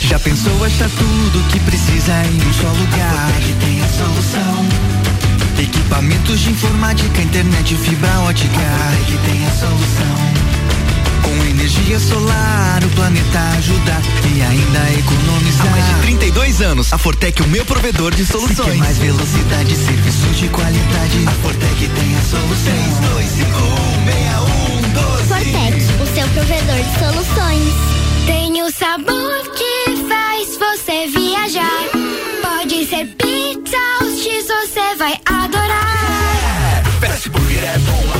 [SPEAKER 14] Já pensou achar tudo que precisa em um só lugar? Que tem a solução. Equipamentos de informática, internet, fibra ótica. Que tem a solução. Com energia solar, o planeta ajuda e ainda economizar.
[SPEAKER 12] Há mais de 32 anos, a Fortec é o meu provedor de
[SPEAKER 14] Se quer
[SPEAKER 12] soluções.
[SPEAKER 14] mais velocidade, serviços de qualidade, a Fortec tem a solução. 32516112.
[SPEAKER 15] Fortec, o seu provedor de soluções. Tem o sabor que faz você viajar. Pode ser pizza ou X, você vai adorar.
[SPEAKER 12] Fast Burger é bom,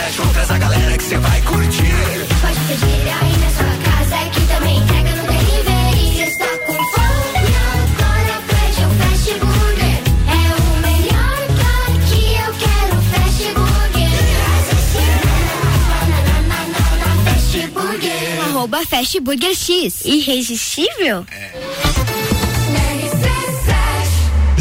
[SPEAKER 12] o é show, traz a galera que você vai curtir.
[SPEAKER 15] Pode pedir aí na sua casa que também entrega no delivery. Se está com fome, agora pede um Fast Burger. É o melhor que eu quero Fast Burger. Fast Burger. Arroba Fast Burger X. Irresistível?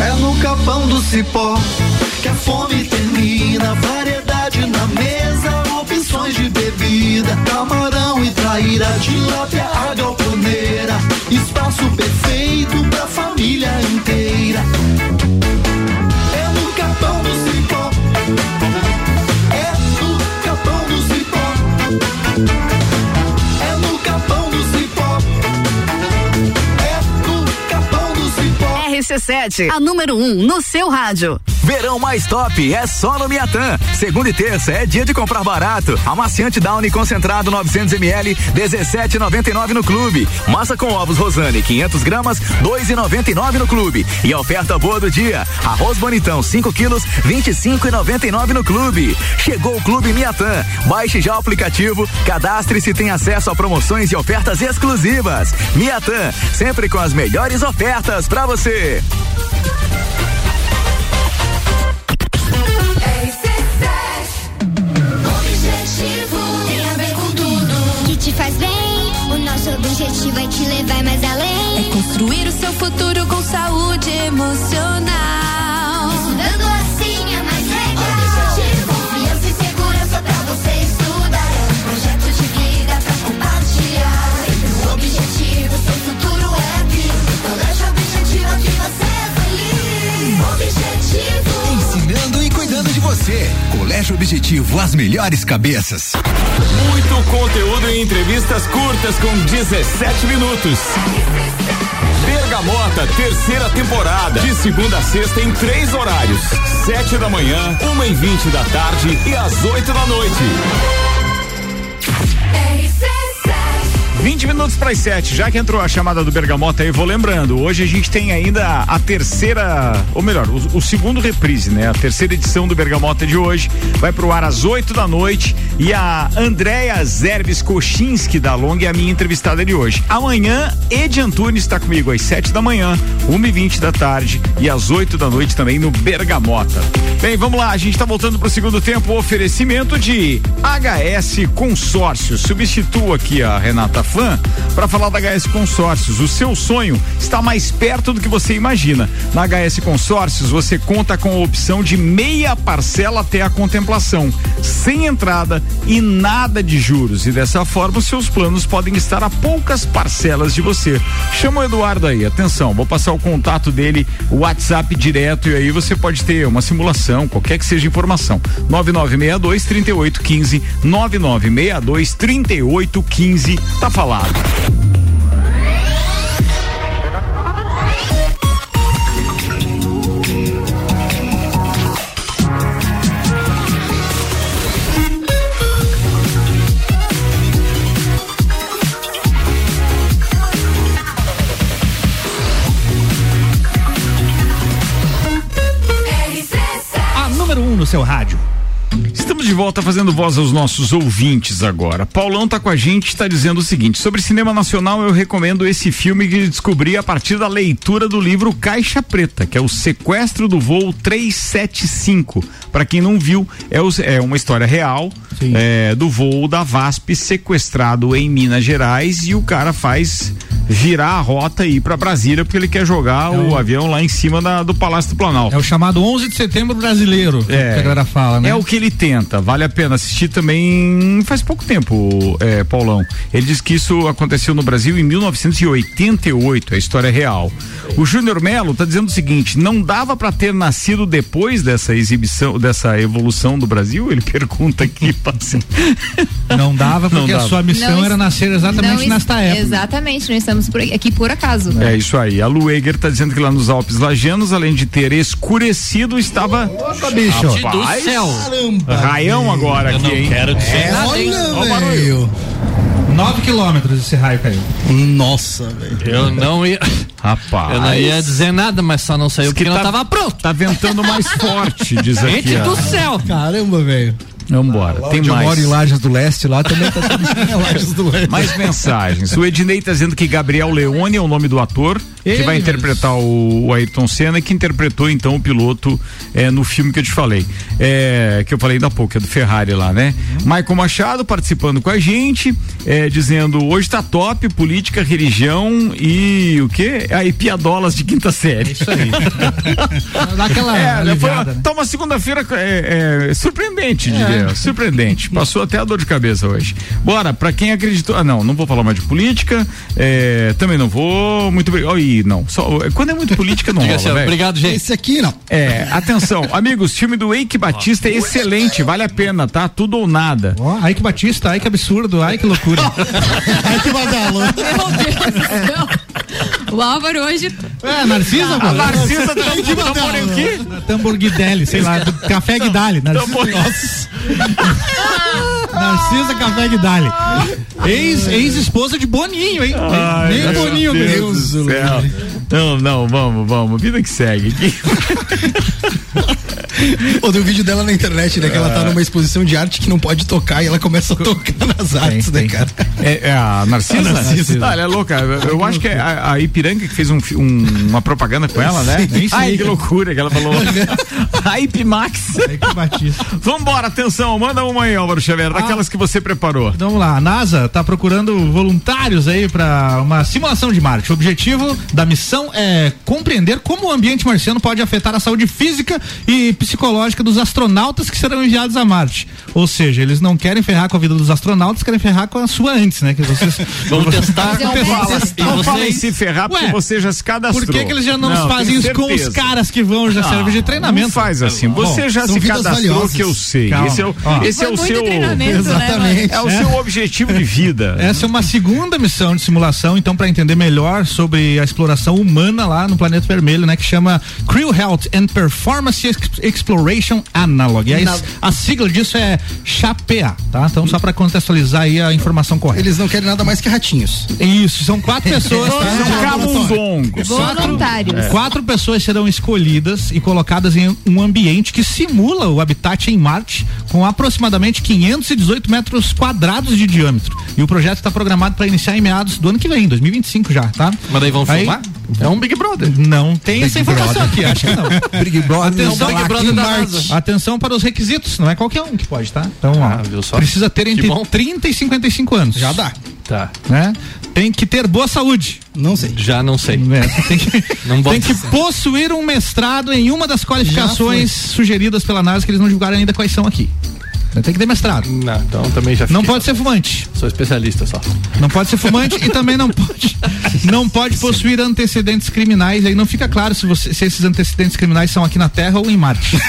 [SPEAKER 14] É no capão do cipó que a fome termina. Variedade na mesa, opções de bebida. Camarão e traíra, tilápia,
[SPEAKER 13] RC7, a número 1 um no seu rádio.
[SPEAKER 16] Verão mais top é só no Miatã. Segunda e terça é dia de comprar barato. Amaciante Downy concentrado 900 ml, 17,99 no clube. Massa com ovos Rosane 500 gramas, 2,99 no clube. E a oferta boa do dia: arroz bonitão 5 quilos, 25,99 no clube. Chegou o Clube Miatã. Baixe já o aplicativo, cadastre-se e tem acesso a promoções e ofertas exclusivas. Miatã, sempre com as melhores ofertas para você.
[SPEAKER 15] É te levar mais além.
[SPEAKER 17] É construir o seu futuro com saúde emocional.
[SPEAKER 15] Colégio Objetivo,
[SPEAKER 12] as melhores cabeças.
[SPEAKER 1] Muito conteúdo em entrevistas curtas com 17 minutos. Bergamota, terceira temporada. De segunda a sexta em três horários: sete da manhã, uma e vinte da tarde e às oito da noite. 20 minutos para as 7, já que entrou a chamada do Bergamota aí, vou lembrando, hoje a gente tem ainda a terceira, ou melhor, o, o segundo reprise, né? A terceira edição do Bergamota de hoje, vai pro ar às 8 da noite e a Andréia Zerbes Kochinski da Long é a minha entrevistada de hoje. Amanhã, Edi Antunes está comigo às 7 da manhã, 1 e 20 da tarde e às 8 da noite também no Bergamota. Bem, vamos lá, a gente está voltando pro segundo tempo, oferecimento de HS Consórcios. Substitua aqui a Renata Fã para falar da HS Consórcios. O seu sonho está mais perto do que você imagina. Na HS Consórcios, você conta com a opção de meia parcela até a contemplação, sem entrada e nada de juros. E dessa forma, os seus planos podem estar a poucas parcelas de você. Chama o Eduardo aí, atenção, vou passar o contato dele, o WhatsApp direto, e aí você pode ter uma simulação, qualquer que seja informação. 9962 3815 9962 3815 tá falado.
[SPEAKER 2] A número 1 um no seu rádio.
[SPEAKER 1] Estamos de volta fazendo voz aos nossos ouvintes agora. Paulão tá com a gente, está dizendo o seguinte: sobre cinema nacional, eu recomendo esse filme que descobri a partir da leitura do livro Caixa Preta, que é o Sequestro do Voo 375. Para quem não viu, é, é uma história real é, do voo da VASP sequestrado em Minas Gerais e o cara faz virar a rota e ir para Brasília porque ele quer jogar o avião lá em cima da- do Palácio do Planalto.
[SPEAKER 2] É o chamado 11 de setembro brasileiro,
[SPEAKER 1] É.
[SPEAKER 2] que a galera fala, né?
[SPEAKER 1] É o que ele tenta, vale a pena assistir também faz pouco tempo, é, Paulão. Ele diz que isso aconteceu no Brasil em 1988, a história é real. O Júnior Melo tá dizendo o seguinte: não dava para ter nascido depois dessa exibição, dessa evolução do Brasil? Ele pergunta aqui.
[SPEAKER 2] Não dava porque a sua missão
[SPEAKER 5] Não
[SPEAKER 2] era nascer exatamente
[SPEAKER 5] não es-
[SPEAKER 2] nesta época.
[SPEAKER 5] Exatamente, nós estamos por aqui, aqui por acaso.
[SPEAKER 1] É isso aí. A Lueger tá dizendo que lá nos Alpes Lajanos, além de ter escurecido, estava.
[SPEAKER 2] Opa, bicho.
[SPEAKER 1] Rapaz,
[SPEAKER 2] do céu.
[SPEAKER 1] Raião agora
[SPEAKER 2] Eu
[SPEAKER 1] aqui,
[SPEAKER 2] não
[SPEAKER 1] hein?
[SPEAKER 2] quero dizer
[SPEAKER 1] É,
[SPEAKER 2] nada, hein?
[SPEAKER 1] Olha, barulho.
[SPEAKER 2] 9 quilômetros esse raio caiu.
[SPEAKER 3] Nossa, velho.
[SPEAKER 4] Eu não ia.
[SPEAKER 1] Rapaz.
[SPEAKER 4] Eu não ia dizer nada, mas só não saiu porque
[SPEAKER 1] que
[SPEAKER 4] não
[SPEAKER 1] tá-
[SPEAKER 4] tava pronto.
[SPEAKER 1] Tá ventando mais forte, diz aqui.
[SPEAKER 4] Gente
[SPEAKER 1] ó.
[SPEAKER 4] do céu.
[SPEAKER 3] Caramba, velho.
[SPEAKER 1] Vambora, tem
[SPEAKER 6] Onde eu
[SPEAKER 1] mais.
[SPEAKER 6] moro em Lages do Leste, lá também tá tudo
[SPEAKER 3] Lages do Leste.
[SPEAKER 1] Mais mensagens. O Ednei tá dizendo que Gabriel Leone é o nome do ator que
[SPEAKER 2] Ele
[SPEAKER 1] vai
[SPEAKER 2] mesmo.
[SPEAKER 1] interpretar o, o Ayrton Senna, que interpretou então o piloto é, no filme que eu te falei. É, que eu falei há pouco, é do Ferrari lá, né? Michael Machado participando com a gente, é, dizendo hoje tá top, política, religião e o quê? Aí piadolas de quinta série.
[SPEAKER 2] Isso aí. Dá aquela
[SPEAKER 1] É, né, foi,
[SPEAKER 2] aliviada, né?
[SPEAKER 1] tá uma segunda-feira é, é, surpreendente, diria. Surpreendente. Passou até a dor de cabeça hoje. Bora, pra quem acreditou. Ah, não, não vou falar mais de política. é, também não vou. Muito obrigado. Ih, não. Só, quando é muito política, não rola,
[SPEAKER 4] assim, obrigado, gente.
[SPEAKER 3] Esse aqui não.
[SPEAKER 1] É, atenção, amigos, filme do Eike Batista é excelente, vale a pena, tá? Tudo ou nada.
[SPEAKER 2] Ó, ai que batista, ai que absurdo, ai que loucura.
[SPEAKER 3] Ai, que badalo.
[SPEAKER 5] Meu Deus do céu. O Álvaro hoje.
[SPEAKER 2] É, Narcisa,
[SPEAKER 1] A. Narcisa tá namorando o quê?
[SPEAKER 2] Tambor Guidelli, sei lá, do Café Guidali. Narcisa, Narcisa Café Guidali. Ex, ex-esposa de Boninho, hein?
[SPEAKER 1] Ai,
[SPEAKER 2] Nem
[SPEAKER 1] meu
[SPEAKER 2] Boninho,
[SPEAKER 1] Deus
[SPEAKER 2] meu
[SPEAKER 1] do céu. Não, não, vamos, vamos. Vida que segue.
[SPEAKER 3] Pô, tem um vídeo dela na internet, né? Que ela tá numa exposição de arte que não pode tocar e ela começa a tocar nas artes, né, cara?
[SPEAKER 1] É, é a Narcisa?
[SPEAKER 3] A Narcisa.
[SPEAKER 1] Ah, ela é louca. Eu, acho que é a, a Ipiranga que fez um um- uma propaganda com ela, né?
[SPEAKER 2] Sim.
[SPEAKER 1] Ai, que loucura que ela falou. Hype Max.
[SPEAKER 2] Ai que batista.
[SPEAKER 1] Vambora, atenção, manda uma aí, Álvaro Xavier, daquelas que você preparou.
[SPEAKER 2] Vamos lá, a NASA está procurando voluntários aí para uma simulação de Marte. O objetivo da missão é compreender como o ambiente marciano pode afetar a saúde física e psicológica dos astronautas que serão enviados a Marte. Ou seja, eles não querem ferrar com a vida dos astronautas, querem ferrar com a sua antes, né? Que vocês
[SPEAKER 4] Vamos testar. Testar.
[SPEAKER 1] Não
[SPEAKER 4] E
[SPEAKER 1] fala em
[SPEAKER 4] vocês?
[SPEAKER 1] se ferrar porque
[SPEAKER 2] Ué,
[SPEAKER 1] você já se cadastrou.
[SPEAKER 2] Por que, que eles já não, fazem
[SPEAKER 1] tenho
[SPEAKER 2] isso com os caras que vão, já serve de treinamento?
[SPEAKER 1] Não faz assim. Você já
[SPEAKER 3] são
[SPEAKER 1] se cadastrou
[SPEAKER 3] valiosas.
[SPEAKER 1] que eu sei.
[SPEAKER 2] Calma.
[SPEAKER 1] Esse é o,
[SPEAKER 2] Ó.
[SPEAKER 1] esse é o seu.
[SPEAKER 5] né,
[SPEAKER 3] Exatamente.
[SPEAKER 1] É o seu objetivo de vida.
[SPEAKER 2] Essa é uma segunda missão de simulação, então, para entender melhor sobre a exploração humana lá no planeta vermelho, né? Que chama Crew Health and Performance Ex- Exploration Analog. E aí,
[SPEAKER 3] Na-
[SPEAKER 2] a sigla disso é CHAPEA, tá? Então, só para contextualizar aí a informação correta.
[SPEAKER 3] Eles não querem nada mais que ratinhos.
[SPEAKER 2] Isso, são quatro pessoas. tá?
[SPEAKER 1] São camundongos.
[SPEAKER 5] Voluntários.
[SPEAKER 2] Quatro pessoas serão escolhidas e colocadas em um ambiente que simula o habitat em Marte, com aproximadamente 518 metros quadrados de diâmetro. E o projeto está programado para iniciar em meados do ano que vem, 2025 já, tá?
[SPEAKER 4] Mas daí vão
[SPEAKER 2] Aí-
[SPEAKER 4] filmar? É um Big Brother.
[SPEAKER 2] Não tem essa informação aqui, acho que não.
[SPEAKER 6] Big Brother.
[SPEAKER 2] Atenção,
[SPEAKER 6] Big
[SPEAKER 4] Big Brother da NASA.
[SPEAKER 2] Atenção para os requisitos, não é qualquer um que pode, tá? Então, ó,
[SPEAKER 4] Ah, viu só?
[SPEAKER 2] precisa ter entre
[SPEAKER 4] bom.
[SPEAKER 2] 30 e 55 anos.
[SPEAKER 3] Já dá.
[SPEAKER 4] Tá.
[SPEAKER 2] Né? Tem que ter boa saúde.
[SPEAKER 3] Não sei.
[SPEAKER 4] Já não sei.
[SPEAKER 2] né? Tem que, tem que possuir um mestrado em uma das qualificações sugeridas pela NASA que eles não divulgaram ainda quais são aqui. Tem que ter mestrado.
[SPEAKER 4] Não, então também já
[SPEAKER 2] Não
[SPEAKER 4] fiquei.
[SPEAKER 2] pode ser fumante.
[SPEAKER 4] Sou especialista só.
[SPEAKER 2] Não pode ser fumante e também não pode não pode possuir antecedentes criminais. Aí não fica claro se, você- se esses antecedentes criminais são aqui na Terra ou em Marte.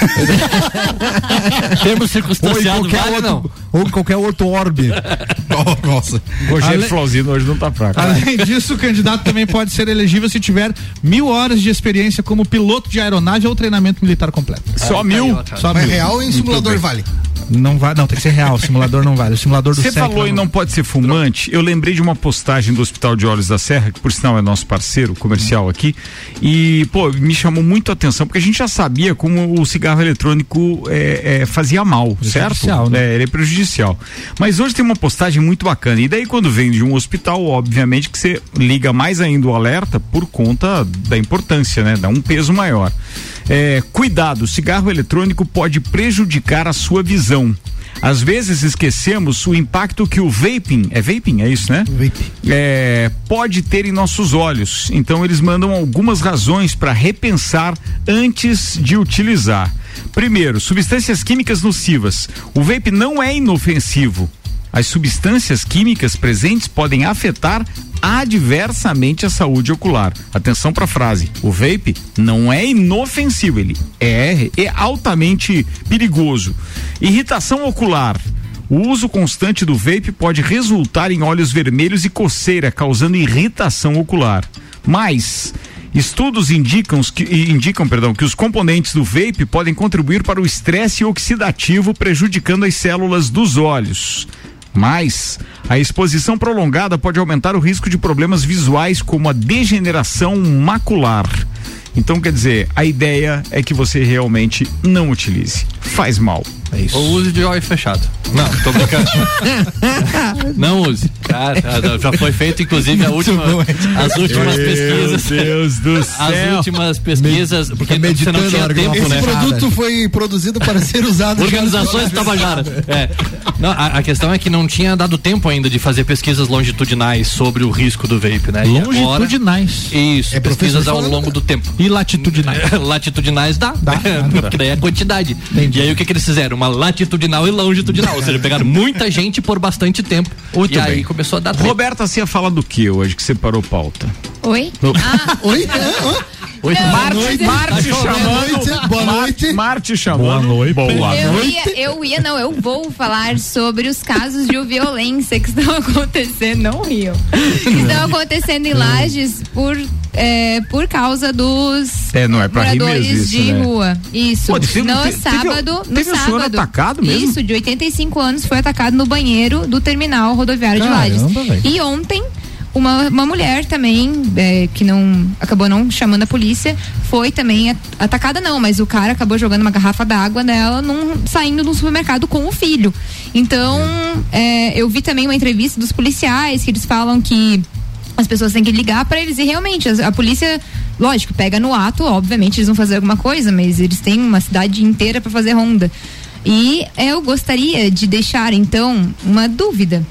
[SPEAKER 6] Ou em
[SPEAKER 4] circunstanciado,
[SPEAKER 6] qualquer
[SPEAKER 4] vale não.
[SPEAKER 6] outro, ou em qualquer outro orbe.
[SPEAKER 3] Nossa.
[SPEAKER 1] Rogério
[SPEAKER 2] Ale-
[SPEAKER 1] Flauzino hoje não tá fraco.
[SPEAKER 2] Além disso, o candidato também pode ser elegível se tiver mil horas de experiência como piloto de aeronave ou treinamento militar completo.
[SPEAKER 1] Só mil?
[SPEAKER 2] Só
[SPEAKER 3] Mas
[SPEAKER 2] mil.
[SPEAKER 3] real em simulador vale.
[SPEAKER 2] Não vai, não, tem que ser real. O simulador não vale. O simulador do
[SPEAKER 1] Você falou em não pode ser fumante. Eu lembrei de uma postagem do Hospital de Olhos da Serra, que por sinal é nosso parceiro comercial aqui. E, pô, me chamou muito a atenção, porque a gente já sabia como o cigarro eletrônico é, é, fazia mal, certo?
[SPEAKER 2] Né?
[SPEAKER 1] É, ele é prejudicial. Mas hoje tem uma postagem muito bacana. E daí, quando vem de um hospital, obviamente que você liga mais ainda o alerta por conta da importância, né? Dá um peso maior. É, cuidado, o cigarro eletrônico pode prejudicar a sua visão. Às vezes esquecemos o impacto que o vaping, é vaping, é isso, né? É, pode ter em nossos olhos. Então eles mandam algumas razões para repensar antes de utilizar. Primeiro, substâncias químicas nocivas. O vape não é inofensivo. As substâncias químicas presentes podem afetar adversamente a saúde ocular. Atenção para a frase: o vape não é inofensivo, ele é, é altamente perigoso. Irritação ocular. O uso constante do vape pode resultar em olhos vermelhos e coceira, causando irritação ocular. Mas estudos indicam, que, indicam perdão, que os componentes do vape podem contribuir para o estresse oxidativo, prejudicando as células dos olhos. Mas a exposição prolongada pode aumentar o risco de problemas visuais como a degeneração macular. Então, quer dizer, a ideia é que você realmente não utilize. Faz mal. É isso.
[SPEAKER 4] Ou use de olho fechado. Não, tô brincando. não use. Cara, já foi feito, inclusive, a última, as últimas
[SPEAKER 1] Meu
[SPEAKER 4] pesquisas.
[SPEAKER 1] Deus do
[SPEAKER 4] As
[SPEAKER 1] céu.
[SPEAKER 4] últimas pesquisas, porque você não tinha tempo,
[SPEAKER 3] Esse
[SPEAKER 4] né?
[SPEAKER 3] produto foi produzido para ser usado.
[SPEAKER 4] Organizações Tabajara. É. Não, a, a questão é que não tinha dado tempo ainda de fazer pesquisas longitudinais sobre o risco do vape, né? Agora-
[SPEAKER 2] Longitudinais.
[SPEAKER 4] Isso,
[SPEAKER 2] É
[SPEAKER 4] pesquisas ao longo do tempo.
[SPEAKER 2] E latitudinais?
[SPEAKER 4] latitudinais dá. Porque daí é quantidade. E aí o que, que eles fizeram? Uma latitudinal e longitudinal. Ou seja, pegaram muita gente por bastante tempo.
[SPEAKER 1] Muito
[SPEAKER 4] e aí
[SPEAKER 1] bem.
[SPEAKER 4] começou a dar.
[SPEAKER 1] Roberta, você ia falar do que hoje que você parou pauta?
[SPEAKER 5] Oi?
[SPEAKER 3] Oi?
[SPEAKER 4] Oi?
[SPEAKER 5] Mas é-
[SPEAKER 1] Marte
[SPEAKER 3] Boa
[SPEAKER 1] chamando.
[SPEAKER 3] noite, boa noite.
[SPEAKER 1] Marte chamando.
[SPEAKER 2] Boa noite.
[SPEAKER 1] Boa
[SPEAKER 5] Eu
[SPEAKER 1] noite.
[SPEAKER 5] ia, eu ia, não, eu vou falar sobre os casos de violência que estão acontecendo, não riam, que estão acontecendo em Lages por, é, por causa dos
[SPEAKER 1] É, não é pra rir
[SPEAKER 5] moradores
[SPEAKER 1] mesmo isso,
[SPEAKER 5] de
[SPEAKER 1] né?
[SPEAKER 5] rua. Isso.
[SPEAKER 1] Pô, teve-
[SPEAKER 5] no
[SPEAKER 1] teve-
[SPEAKER 5] sábado, no
[SPEAKER 1] teve um senhor
[SPEAKER 5] sábado.
[SPEAKER 1] atacado mesmo?
[SPEAKER 5] Isso, de 85 anos, foi atacado no banheiro do terminal rodoviário
[SPEAKER 2] Caramba,
[SPEAKER 5] de Lages.
[SPEAKER 2] velho.
[SPEAKER 5] E ontem uma, uma mulher também, é, que não acabou não chamando a polícia, foi também at- atacada não, mas o cara acabou jogando uma garrafa d'água nela num, saindo do supermercado com o filho. Então, é, eu vi também uma entrevista dos policiais que eles falam que as pessoas têm que ligar para eles e realmente a, a polícia, lógico, pega no ato, obviamente eles vão fazer alguma coisa, mas eles têm uma cidade inteira para fazer ronda. E eu gostaria de deixar então uma dúvida.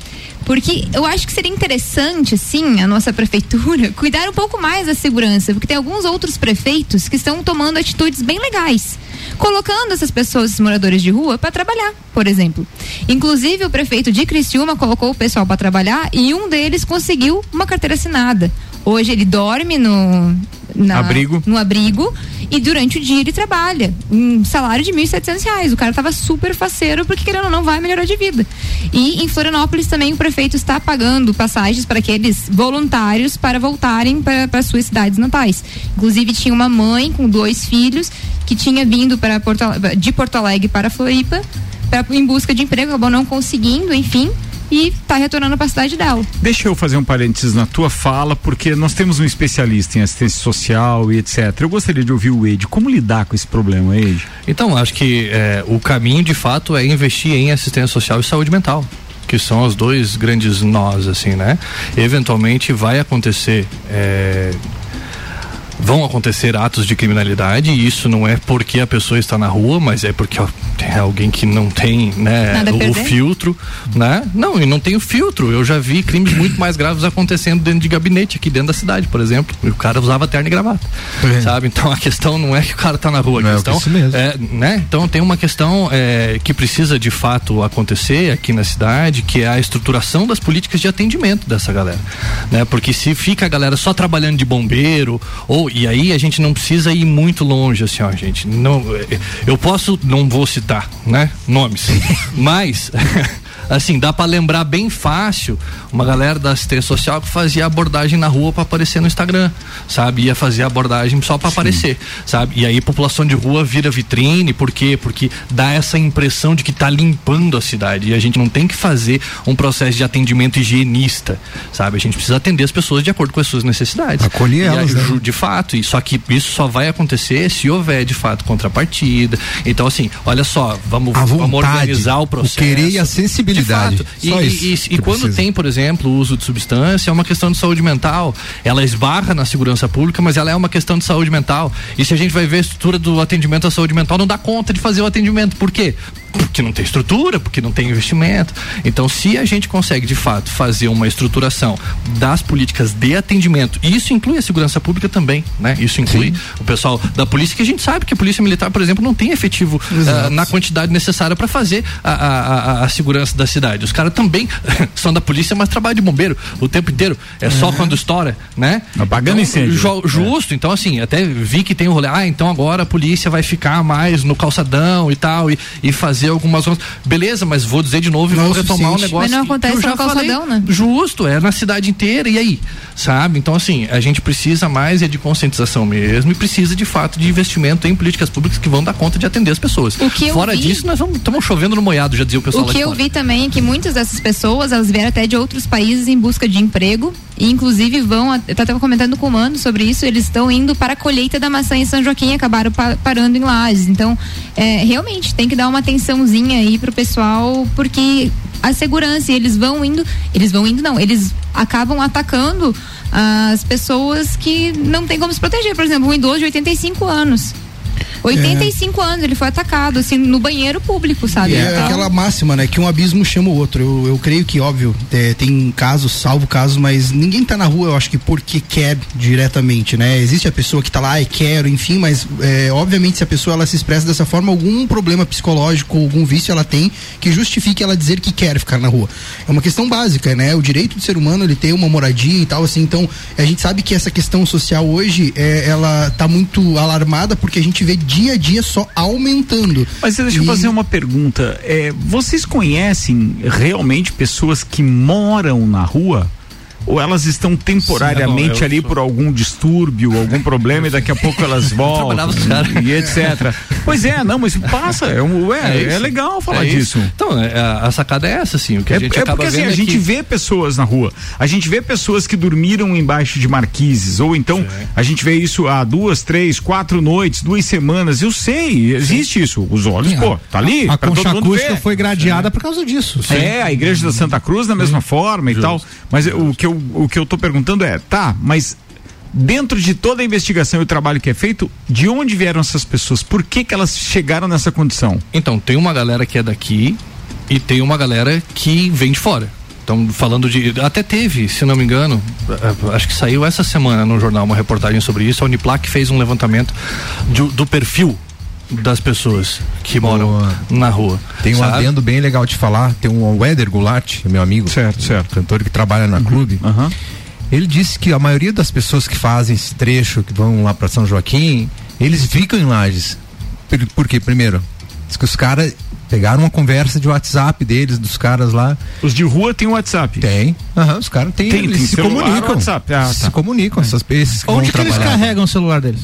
[SPEAKER 5] Porque eu acho que seria interessante, sim, a nossa prefeitura cuidar um pouco mais da segurança, porque tem alguns outros prefeitos que estão tomando atitudes bem legais, colocando essas pessoas, esses moradores de rua, para trabalhar, por exemplo. Inclusive, o prefeito de Criciúma colocou o pessoal para trabalhar e um deles conseguiu uma carteira assinada. Hoje ele dorme no na-
[SPEAKER 1] Abrigo.
[SPEAKER 5] no abrigo e durante o dia ele trabalha. Um salário de 1.700 reais. O cara tava super faceiro porque querendo ou não vai melhorar de vida. E em Florianópolis também o prefeito está pagando passagens para aqueles voluntários para voltarem para suas cidades natais. Inclusive tinha uma mãe com dois filhos que tinha vindo para Porto, de Porto Alegre para Floripa pra, em busca de emprego, acabou não conseguindo, enfim, e está retornando para a cidade dela.
[SPEAKER 1] Deixa eu fazer um parênteses na tua fala, porque nós temos um especialista em assistência social e etc. Eu gostaria de ouvir o Ed. Como lidar com esse problema, Ed?
[SPEAKER 4] Então, acho que é, o caminho de fato é investir em assistência social e saúde mental. Que são os dois grandes nós, assim, né? Eventualmente vai acontecer. é, vão acontecer atos de criminalidade e isso não é porque a pessoa está na rua, mas é porque ó, tem alguém que não tem, né, o, filtro, né? Não, e não tem o filtro. Eu já vi crimes muito mais graves acontecendo dentro de gabinete aqui dentro da cidade, por exemplo. E o cara usava terno e gravata. Sabe? Então a questão não é que o cara tá na rua, a
[SPEAKER 6] Não,
[SPEAKER 4] questão
[SPEAKER 6] isso mesmo.
[SPEAKER 4] é, né? Então tem uma questão é, que precisa de fato acontecer aqui na cidade, que é a estruturação das políticas de atendimento dessa galera, né? Porque se fica a galera só trabalhando de bombeiro ou e aí a gente não precisa ir muito longe assim, ó, gente. Não, é, eu posso, não vou citar, né? Nomes, mas assim, dá pra lembrar bem fácil uma galera da assistência social que fazia abordagem na rua pra aparecer no Instagram, sabe? Ia fazer abordagem só pra aparecer, sabe? E aí população de rua vira vitrine, por quê? Porque dá essa impressão de que tá limpando a cidade e a gente não tem que fazer um processo de atendimento higienista, sabe? A gente precisa atender as pessoas de acordo com as suas necessidades.
[SPEAKER 6] Acolher elas, né?
[SPEAKER 4] de fato, e só que isso só vai acontecer se houver de fato contrapartida. Então assim, olha só, vamos,
[SPEAKER 6] A
[SPEAKER 4] vamos
[SPEAKER 6] vontade,
[SPEAKER 4] organizar o
[SPEAKER 6] o
[SPEAKER 4] processo.
[SPEAKER 6] querer e a sensibilidade.
[SPEAKER 4] De fato. E, e- e quando
[SPEAKER 6] precisa.
[SPEAKER 4] tem, por exemplo, o uso de substância, é uma questão de saúde mental. Ela esbarra na segurança pública, mas ela é uma questão de saúde mental. E se a gente vai ver a estrutura do atendimento à saúde mental, não dá conta de fazer o atendimento. Por quê? Porque não tem estrutura, porque não tem investimento. Então, se a gente consegue, de fato, fazer uma estruturação das políticas de atendimento, e isso inclui a segurança pública também, né? Isso inclui o pessoal da polícia, que a gente sabe que a polícia militar, por exemplo, não tem efetivo ah, na quantidade necessária para fazer a, a, a- a segurança da cidade. Os caras também são da polícia, mas trabalham de bombeiro o tempo inteiro. É só quando estoura, né?
[SPEAKER 1] Apagando
[SPEAKER 4] Então,
[SPEAKER 1] incêndio.
[SPEAKER 4] jo- justo, então assim, até vi que tem o rolê, ah, então agora a polícia vai ficar mais no calçadão e tal, e, e fazer fazer algumas coisas. Beleza, mas vou dizer de novo e
[SPEAKER 5] Não é
[SPEAKER 4] vou
[SPEAKER 5] o
[SPEAKER 4] retomar um
[SPEAKER 5] suficiente.
[SPEAKER 4] negócio.
[SPEAKER 5] Mas não acontece
[SPEAKER 4] eu já
[SPEAKER 5] no calçadão,
[SPEAKER 4] falei.
[SPEAKER 5] né?
[SPEAKER 4] Justo, é na cidade inteira, e aí? Sabe? Então, assim, a gente precisa mais é de conscientização mesmo e precisa, de fato, de investimento em políticas públicas que vão dar conta de atender as pessoas.
[SPEAKER 5] O que
[SPEAKER 4] Fora
[SPEAKER 5] vi-
[SPEAKER 4] disso, nós estamos chovendo no molhado, já dizia o pessoal
[SPEAKER 5] O que eu
[SPEAKER 4] fora.
[SPEAKER 5] vi também é que muitas dessas pessoas, elas vieram até de outros países em busca de emprego e inclusive vão, eu estava comentando com o Mano sobre isso, eles estão indo para a colheita da maçã em São Joaquim e acabaram pa- parando em Lages. Então, é, realmente tem que dar uma atençãozinha aí pro pessoal, porque a segurança, eles vão indo, eles vão indo não, eles acabam atacando as pessoas que não têm como se proteger. Por exemplo, um idoso de 85 anos. 85 anos, ele foi atacado, assim, no banheiro público, sabe?
[SPEAKER 3] É
[SPEAKER 5] Então-
[SPEAKER 3] aquela máxima, né? Que um abismo chama o outro. Eu, eu creio que, óbvio, é, tem casos, salvo casos, mas ninguém tá na rua, eu acho que porque quer diretamente, né? Existe a pessoa que tá lá e quero, enfim, mas é, obviamente se a pessoa ela se expressa dessa forma, algum problema psicológico, algum vício ela tem que justifique ela dizer que quer ficar na rua. É uma questão básica, né? O direito do ser humano, ele ter uma moradia e tal, assim, então a gente sabe que essa questão social hoje, é, ela tá muito alarmada porque a gente vê dia a dia só aumentando.
[SPEAKER 1] Mas deixa eu
[SPEAKER 3] E-
[SPEAKER 1] fazer uma pergunta. É, vocês conhecem realmente pessoas que moram na rua? Ou elas estão temporariamente
[SPEAKER 4] Sim, eu
[SPEAKER 1] ali por algum distúrbio, algum problema e daqui a pouco elas voltam e etc. Pois é, não, mas passa, é, um, é, é, legal falar
[SPEAKER 4] É isso.
[SPEAKER 1] disso.
[SPEAKER 4] Então, é, a, a sacada é essa, assim. O que
[SPEAKER 1] É,
[SPEAKER 4] a gente
[SPEAKER 1] é
[SPEAKER 4] acaba
[SPEAKER 1] porque assim, a
[SPEAKER 4] é
[SPEAKER 1] gente
[SPEAKER 4] que-
[SPEAKER 1] vê pessoas na rua, a gente vê pessoas que dormiram embaixo de marquises, ou então a gente vê isso há duas, três, quatro noites, duas semanas, eu sei, existe isso, os olhos, pô, tá ali,
[SPEAKER 2] A
[SPEAKER 1] pra
[SPEAKER 2] concha acústica foi gradeada por causa disso.
[SPEAKER 1] É, a igreja da Santa Cruz da mesma forma e tal. Mas o que, eu, o que eu tô perguntando é, tá, mas dentro de toda a investigação e o trabalho que é feito, de onde vieram essas pessoas? Por que que elas chegaram nessa condição?
[SPEAKER 4] Então, tem uma galera que é daqui e tem uma galera que vem de fora. Então, falando de. Até teve, se não me engano, eh, acho que saiu essa semana no jornal uma reportagem sobre isso. A Uniplac fez um levantamento do perfil das pessoas que moram na rua.
[SPEAKER 6] Tem um
[SPEAKER 4] sabe?
[SPEAKER 6] adendo bem legal de falar. Tem um Weder Goulart, meu amigo, certo, certo. cantor que trabalha na clube. Ele disse que a maioria das pessoas que fazem esse trecho, que vão lá para São Joaquim, eles ficam em Lages. Por, por quê? Primeiro, diz que os caras pegaram uma conversa de WhatsApp deles, dos caras lá.
[SPEAKER 1] Os de rua têm WhatsApp?
[SPEAKER 6] Tem. Aham, os caras têm.
[SPEAKER 1] Tem-
[SPEAKER 6] eles
[SPEAKER 1] tem
[SPEAKER 6] se
[SPEAKER 1] celular,
[SPEAKER 6] comunicam.
[SPEAKER 1] WhatsApp. Ah,
[SPEAKER 6] Se
[SPEAKER 1] tá.
[SPEAKER 6] comunicam, essas esses que
[SPEAKER 2] Onde que eles carregam o celular deles?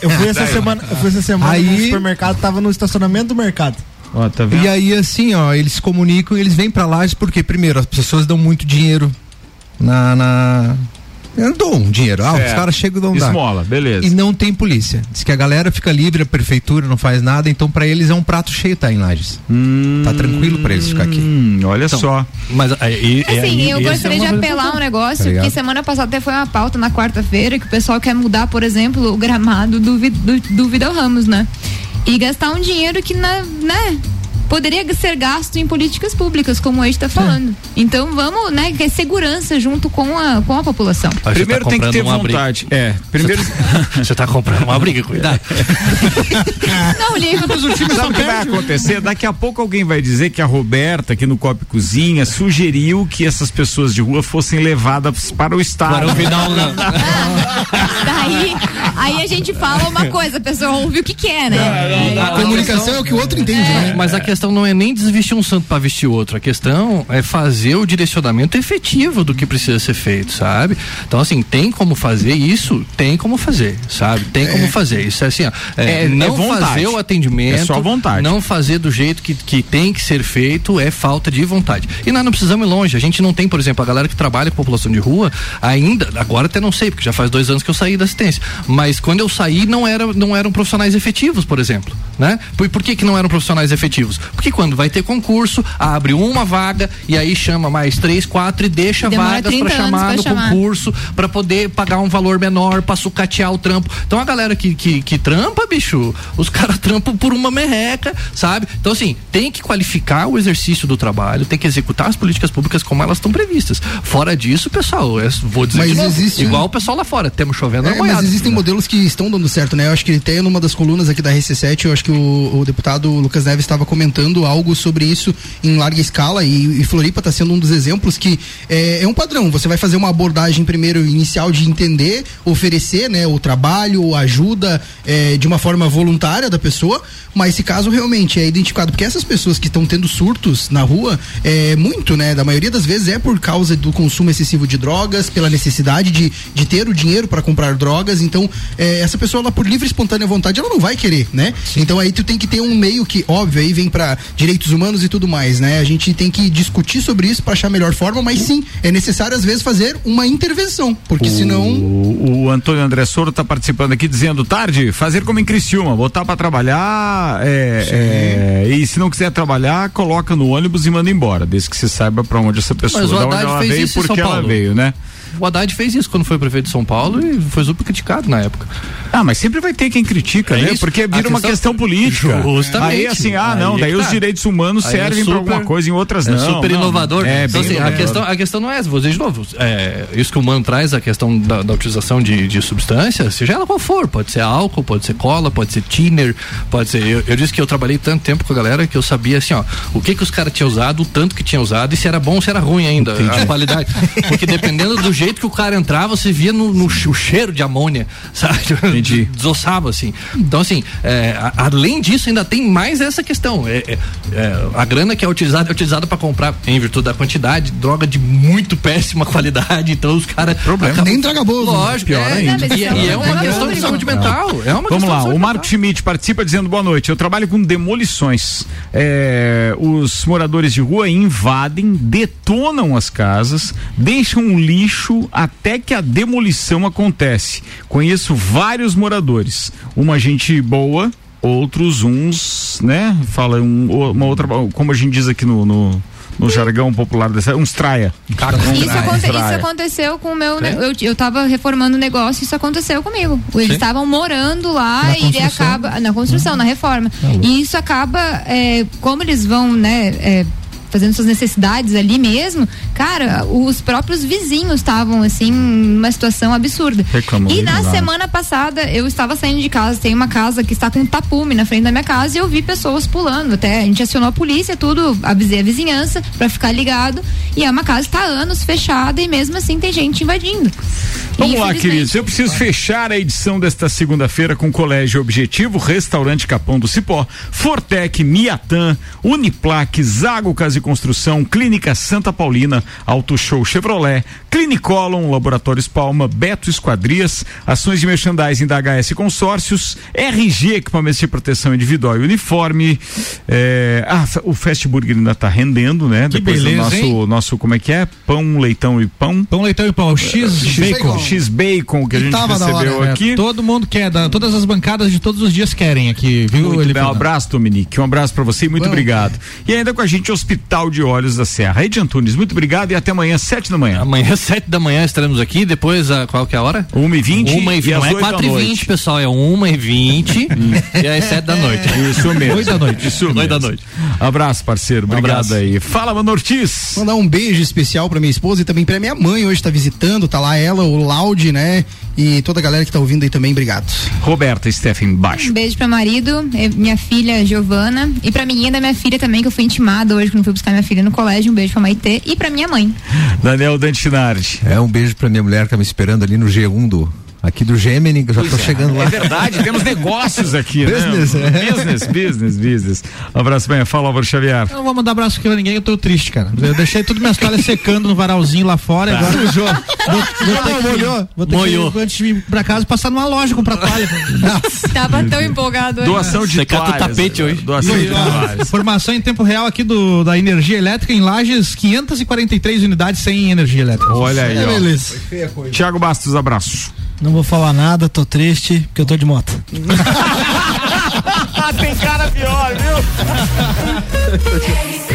[SPEAKER 18] Eu fui essa semana, eu fui essa semana
[SPEAKER 6] Aí-
[SPEAKER 18] no supermercado, tava no estacionamento do mercado.
[SPEAKER 1] Ó, tá
[SPEAKER 6] E aí, assim, ó, eles se comunicam e eles vêm pra Lages porque, primeiro, as pessoas dão muito dinheiro na. na... Eu dou um dinheiro. Ah, os
[SPEAKER 1] Certo.
[SPEAKER 6] caras chegam e dão dar.
[SPEAKER 1] Esmola, beleza.
[SPEAKER 6] E não tem polícia. Diz que a galera fica livre, a prefeitura não faz nada, então pra eles é um prato cheio tá em Lages. tá tranquilo pra eles ficar aqui.
[SPEAKER 1] Hum, olha
[SPEAKER 4] Então,
[SPEAKER 1] só.
[SPEAKER 4] Mas aí,
[SPEAKER 5] Assim, eu gostaria de apelar um negócio
[SPEAKER 6] Tá
[SPEAKER 5] que semana passada até foi uma pauta na quarta-feira que o pessoal quer mudar, por exemplo, o gramado do, do, do Vidal Ramos, né? E gastar um dinheiro que, na, né? Poderia ser gasto em políticas públicas, como a gente está falando. Então vamos, né? Que é segurança junto com a, com a população.
[SPEAKER 4] Ah, você
[SPEAKER 1] Primeiro
[SPEAKER 4] tá
[SPEAKER 1] tem que ter vontade.
[SPEAKER 4] briga.
[SPEAKER 1] É, primeiro.
[SPEAKER 4] Você tá comprando uma briga, cuidado.
[SPEAKER 5] Não, Ligo.
[SPEAKER 1] Sabe o que vai acontecer? Daqui a pouco alguém vai dizer que a Roberta, aqui no Copa e Cozinha, sugeriu que essas pessoas de rua fossem levadas para o estado.
[SPEAKER 4] Para o final, não.
[SPEAKER 5] Daí, aí a gente fala uma coisa, a pessoa ouve o que quer, né?
[SPEAKER 3] A comunicação é o que o outro entende, né?
[SPEAKER 4] Mas a questão não é nem desvestir um santo para vestir outro. A questão é fazer o direcionamento efetivo do que precisa ser feito, sabe? Então, assim, tem como fazer isso? Tem como fazer, sabe? Tem como fazer. Isso é assim, ó. é,
[SPEAKER 1] É- é
[SPEAKER 4] não fazer o atendimento.
[SPEAKER 1] É só vontade.
[SPEAKER 4] Não fazer do jeito que, que tem que ser feito é falta de vontade. E nós não precisamos ir longe. A gente não tem, por exemplo, a galera que trabalha com população de rua, ainda, agora até não sei, porque já faz dois anos que eu saí da assistência. Mas quando eu saí, não, era, não eram profissionais efetivos, por exemplo. Né? Por, por que, que não eram profissionais efetivos? Porque quando vai ter concurso, abre uma vaga e aí chama mais três, quatro e deixa
[SPEAKER 5] Demora
[SPEAKER 4] vagas
[SPEAKER 5] 30
[SPEAKER 4] para chamar no
[SPEAKER 5] chamar.
[SPEAKER 4] concurso para poder pagar um valor menor, para sucatear o trampo. Então a galera que, que, que trampa, bicho, os caras trampam por uma merreca, sabe? Então, assim, tem que qualificar o exercício do trabalho, tem que executar as políticas públicas como elas estão previstas. Fora disso, pessoal, é- vou dizer
[SPEAKER 3] Mas
[SPEAKER 4] de novo,
[SPEAKER 3] existe
[SPEAKER 4] igual o pessoal lá fora, temos chovendo
[SPEAKER 3] É,
[SPEAKER 4] na
[SPEAKER 3] mas existem modelos que estão dando certo, né? Eu acho que até numa das colunas aqui da RC7, eu acho que o, o deputado Lucas Neves estava comentando tentando algo sobre isso em larga escala e, e Floripa está sendo um dos exemplos que é, é um padrão. Você vai fazer uma abordagem primeiro inicial de entender, oferecer, né, o trabalho, ajuda é, de uma forma voluntária da pessoa, mas se caso realmente é identificado, porque essas pessoas que estão tendo surtos na rua, é muito, né, da maioria das vezes é por causa do consumo excessivo de drogas, pela necessidade de, de ter o dinheiro para comprar drogas, então é, essa pessoa ela por livre e espontânea vontade ela não vai querer, né? Então aí tu tem que ter um meio que óbvio aí vem para direitos humanos e tudo mais, né? A gente tem que discutir sobre isso para achar a melhor forma, mas sim é necessário às vezes fazer uma intervenção, porque senão
[SPEAKER 1] O, o Antônio André Soro está participando aqui dizendo, tarde, fazer como em Criciúma, botar para trabalhar, é, é, e se não quiser trabalhar, coloca no ônibus e manda embora, desde que se saiba para onde essa pessoa,
[SPEAKER 4] Mas o
[SPEAKER 1] da onde ela veio, porque ela veio, né?
[SPEAKER 4] O Haddad fez isso quando foi prefeito de São Paulo e foi super criticado na época.
[SPEAKER 1] Ah, mas sempre vai ter quem critica,
[SPEAKER 4] É
[SPEAKER 1] né?
[SPEAKER 4] isso.
[SPEAKER 1] Porque
[SPEAKER 4] A
[SPEAKER 1] vira uma
[SPEAKER 4] questão-
[SPEAKER 1] política.
[SPEAKER 4] Justamente.
[SPEAKER 1] Aí assim, ah,
[SPEAKER 4] Aí
[SPEAKER 1] não,
[SPEAKER 4] é
[SPEAKER 1] daí
[SPEAKER 4] que
[SPEAKER 1] os
[SPEAKER 4] tá.
[SPEAKER 1] direitos humanos
[SPEAKER 4] Aí é
[SPEAKER 1] servem para
[SPEAKER 4] super-
[SPEAKER 1] alguma coisa, em outras
[SPEAKER 4] é
[SPEAKER 1] não.
[SPEAKER 4] super
[SPEAKER 1] não.
[SPEAKER 4] inovador.
[SPEAKER 1] É,
[SPEAKER 4] então, assim, a
[SPEAKER 1] inovador.
[SPEAKER 4] questão, a questão não é essa, vou dizer de novo, é, isso que o Mano traz, a questão da, da utilização de, de substâncias, seja ela qual for, pode ser álcool, pode ser cola, pode ser thinner, pode ser. Eu, eu disse que eu trabalhei tanto tempo com a galera que eu sabia assim, ó, o que que os caras tinham usado, o tanto que tinha usado e se era bom ou se era ruim ainda, a qualidade. Porque dependendo do jeito que o cara entrava, você via no, no o cheiro de amônia, sabe? Desossava, assim. Então, assim, é, a- além disso, ainda tem mais essa questão. É, é, é, a grana que é utilizada é utilizada para comprar, em virtude da quantidade, droga de muito péssima qualidade. Então, os caras.
[SPEAKER 3] Problema. Nem traga bozo.
[SPEAKER 4] Lógico,
[SPEAKER 1] Pior
[SPEAKER 4] é,
[SPEAKER 1] ainda.
[SPEAKER 4] E, e é uma questão de saúde mental. É uma
[SPEAKER 1] Vamos lá, o Marco Schmidt participa dizendo boa noite. Eu trabalho com demolições. É, os moradores de rua invadem, detonam as casas, deixam um lixo até que a demolição acontece. Conheço vários moradores. Uma gente boa, outros uns, né? Fala um, uma outra, como a gente diz aqui no, no, no jargão popular dessa, uns traia.
[SPEAKER 5] Isso,
[SPEAKER 1] Traia,
[SPEAKER 5] aconte- isso aconteceu com o meu.
[SPEAKER 1] É?
[SPEAKER 5] Eu, eu tava reformando o negócio, isso aconteceu comigo. Eles estavam morando lá
[SPEAKER 1] Na
[SPEAKER 5] e ele
[SPEAKER 1] construção?
[SPEAKER 5] acaba. Na construção, na reforma. E isso acaba. é, como eles vão, né? Fazendo suas necessidades ali mesmo, cara, os próprios vizinhos estavam assim, numa situação absurda.
[SPEAKER 1] Reclamando
[SPEAKER 5] E na semana passada eu estava saindo de casa, tem uma casa que está com um tapume na frente da minha casa e eu vi pessoas pulando. Até a gente acionou a polícia, tudo, avisei a vizinhança para ficar ligado. E é uma casa que está há anos fechada e mesmo assim tem gente invadindo.
[SPEAKER 1] Vamos lá, queridos. Eu preciso fechar a edição desta segunda-feira com Colégio Objetivo, Restaurante Capão do Cipó, Fortec, Miatan, Uniplaque, Zago Casa e Construção, Clínica Santa Paulina, Auto Show Chevrolet, Clinicolon, Laboratórios Palma, Beto Esquadrias, ações de merchandising da HS Consórcios, RG, equipamentos de proteção individual e uniforme. é, ah, o Fast Burger ainda tá rendendo, né?
[SPEAKER 2] Que
[SPEAKER 1] Depois
[SPEAKER 2] beleza,
[SPEAKER 1] do nosso,
[SPEAKER 2] hein?
[SPEAKER 1] nosso, como é que é? Pão, leitão e pão.
[SPEAKER 2] Pão, leitão e pão, o X, bacon.
[SPEAKER 1] X bacon que a gente recebeu
[SPEAKER 2] É,
[SPEAKER 1] aqui.
[SPEAKER 2] todo mundo quer, da- todas as bancadas de todos os dias querem aqui, viu?
[SPEAKER 1] Muito bem, um abraço, Dominique. Um abraço pra você e muito obrigado. E ainda com a gente, Hospital de Olhos da Serra. Ed Antunes, muito obrigado e até amanhã, sete da manhã.
[SPEAKER 4] Amanhã, sete da manhã, estaremos aqui. Depois, a, qual que é a hora?
[SPEAKER 1] Uma e vinte
[SPEAKER 4] Uma e
[SPEAKER 1] e
[SPEAKER 4] vinte. Não é
[SPEAKER 1] oito
[SPEAKER 4] quatro e vinte, pessoal. É uma e vinte e às sete da noite.
[SPEAKER 1] Isso mesmo.
[SPEAKER 2] Oito da noite.
[SPEAKER 1] Isso
[SPEAKER 4] Oito
[SPEAKER 1] mesmo.
[SPEAKER 4] da noite.
[SPEAKER 1] Abraço, parceiro. Obrigado
[SPEAKER 4] abraço.
[SPEAKER 1] aí. Fala, Mano Ortiz.
[SPEAKER 3] Mandar um beijo especial pra minha esposa e também pra minha mãe. Hoje tá visitando, tá lá ela, o Laude, né? E toda a galera que tá ouvindo aí também, obrigado.
[SPEAKER 1] Roberta Steffen Baixo.
[SPEAKER 5] Um beijo pra marido, eh, minha filha Giovana e pra menina da minha filha também, que eu fui intimada hoje quando fui buscar minha filha no colégio. Um beijo pra Maitê e pra minha mãe.
[SPEAKER 1] Daniel Dantinardi.
[SPEAKER 6] É um beijo pra minha mulher que tá me esperando ali no G1 do. Aqui do Gemini, que eu já tô chegando lá.
[SPEAKER 1] É verdade, temos negócios aqui,
[SPEAKER 6] Business,
[SPEAKER 1] né?
[SPEAKER 6] é.
[SPEAKER 1] Business, business, business. Um abraço bem, fala Álvaro Xavier.
[SPEAKER 2] Eu não vou mandar abraço aqui pra ninguém, eu tô triste, cara. Eu deixei tudo minhas toalhas secando no varalzinho lá fora e
[SPEAKER 1] Tá.
[SPEAKER 2] agora sujou. Vou, vou ter que,
[SPEAKER 3] molhou.
[SPEAKER 2] vou ter
[SPEAKER 4] Molhou.
[SPEAKER 2] que, antes de ir pra casa, passar numa loja comprar toalha.
[SPEAKER 5] Tava tão empolgado.
[SPEAKER 1] Doação de
[SPEAKER 4] Secar
[SPEAKER 1] toalhas.
[SPEAKER 4] tapete hoje.
[SPEAKER 1] Doação de toalhas.
[SPEAKER 2] Informação em tempo real aqui do, da energia elétrica em Lages, 543 unidades sem energia elétrica.
[SPEAKER 1] Olha aí,
[SPEAKER 18] É,
[SPEAKER 1] ó.
[SPEAKER 18] beleza.
[SPEAKER 1] Tiago Bastos, abraço.
[SPEAKER 18] Não vou falar nada, tô triste, porque eu tô de moto.
[SPEAKER 1] Tem cara pior, viu?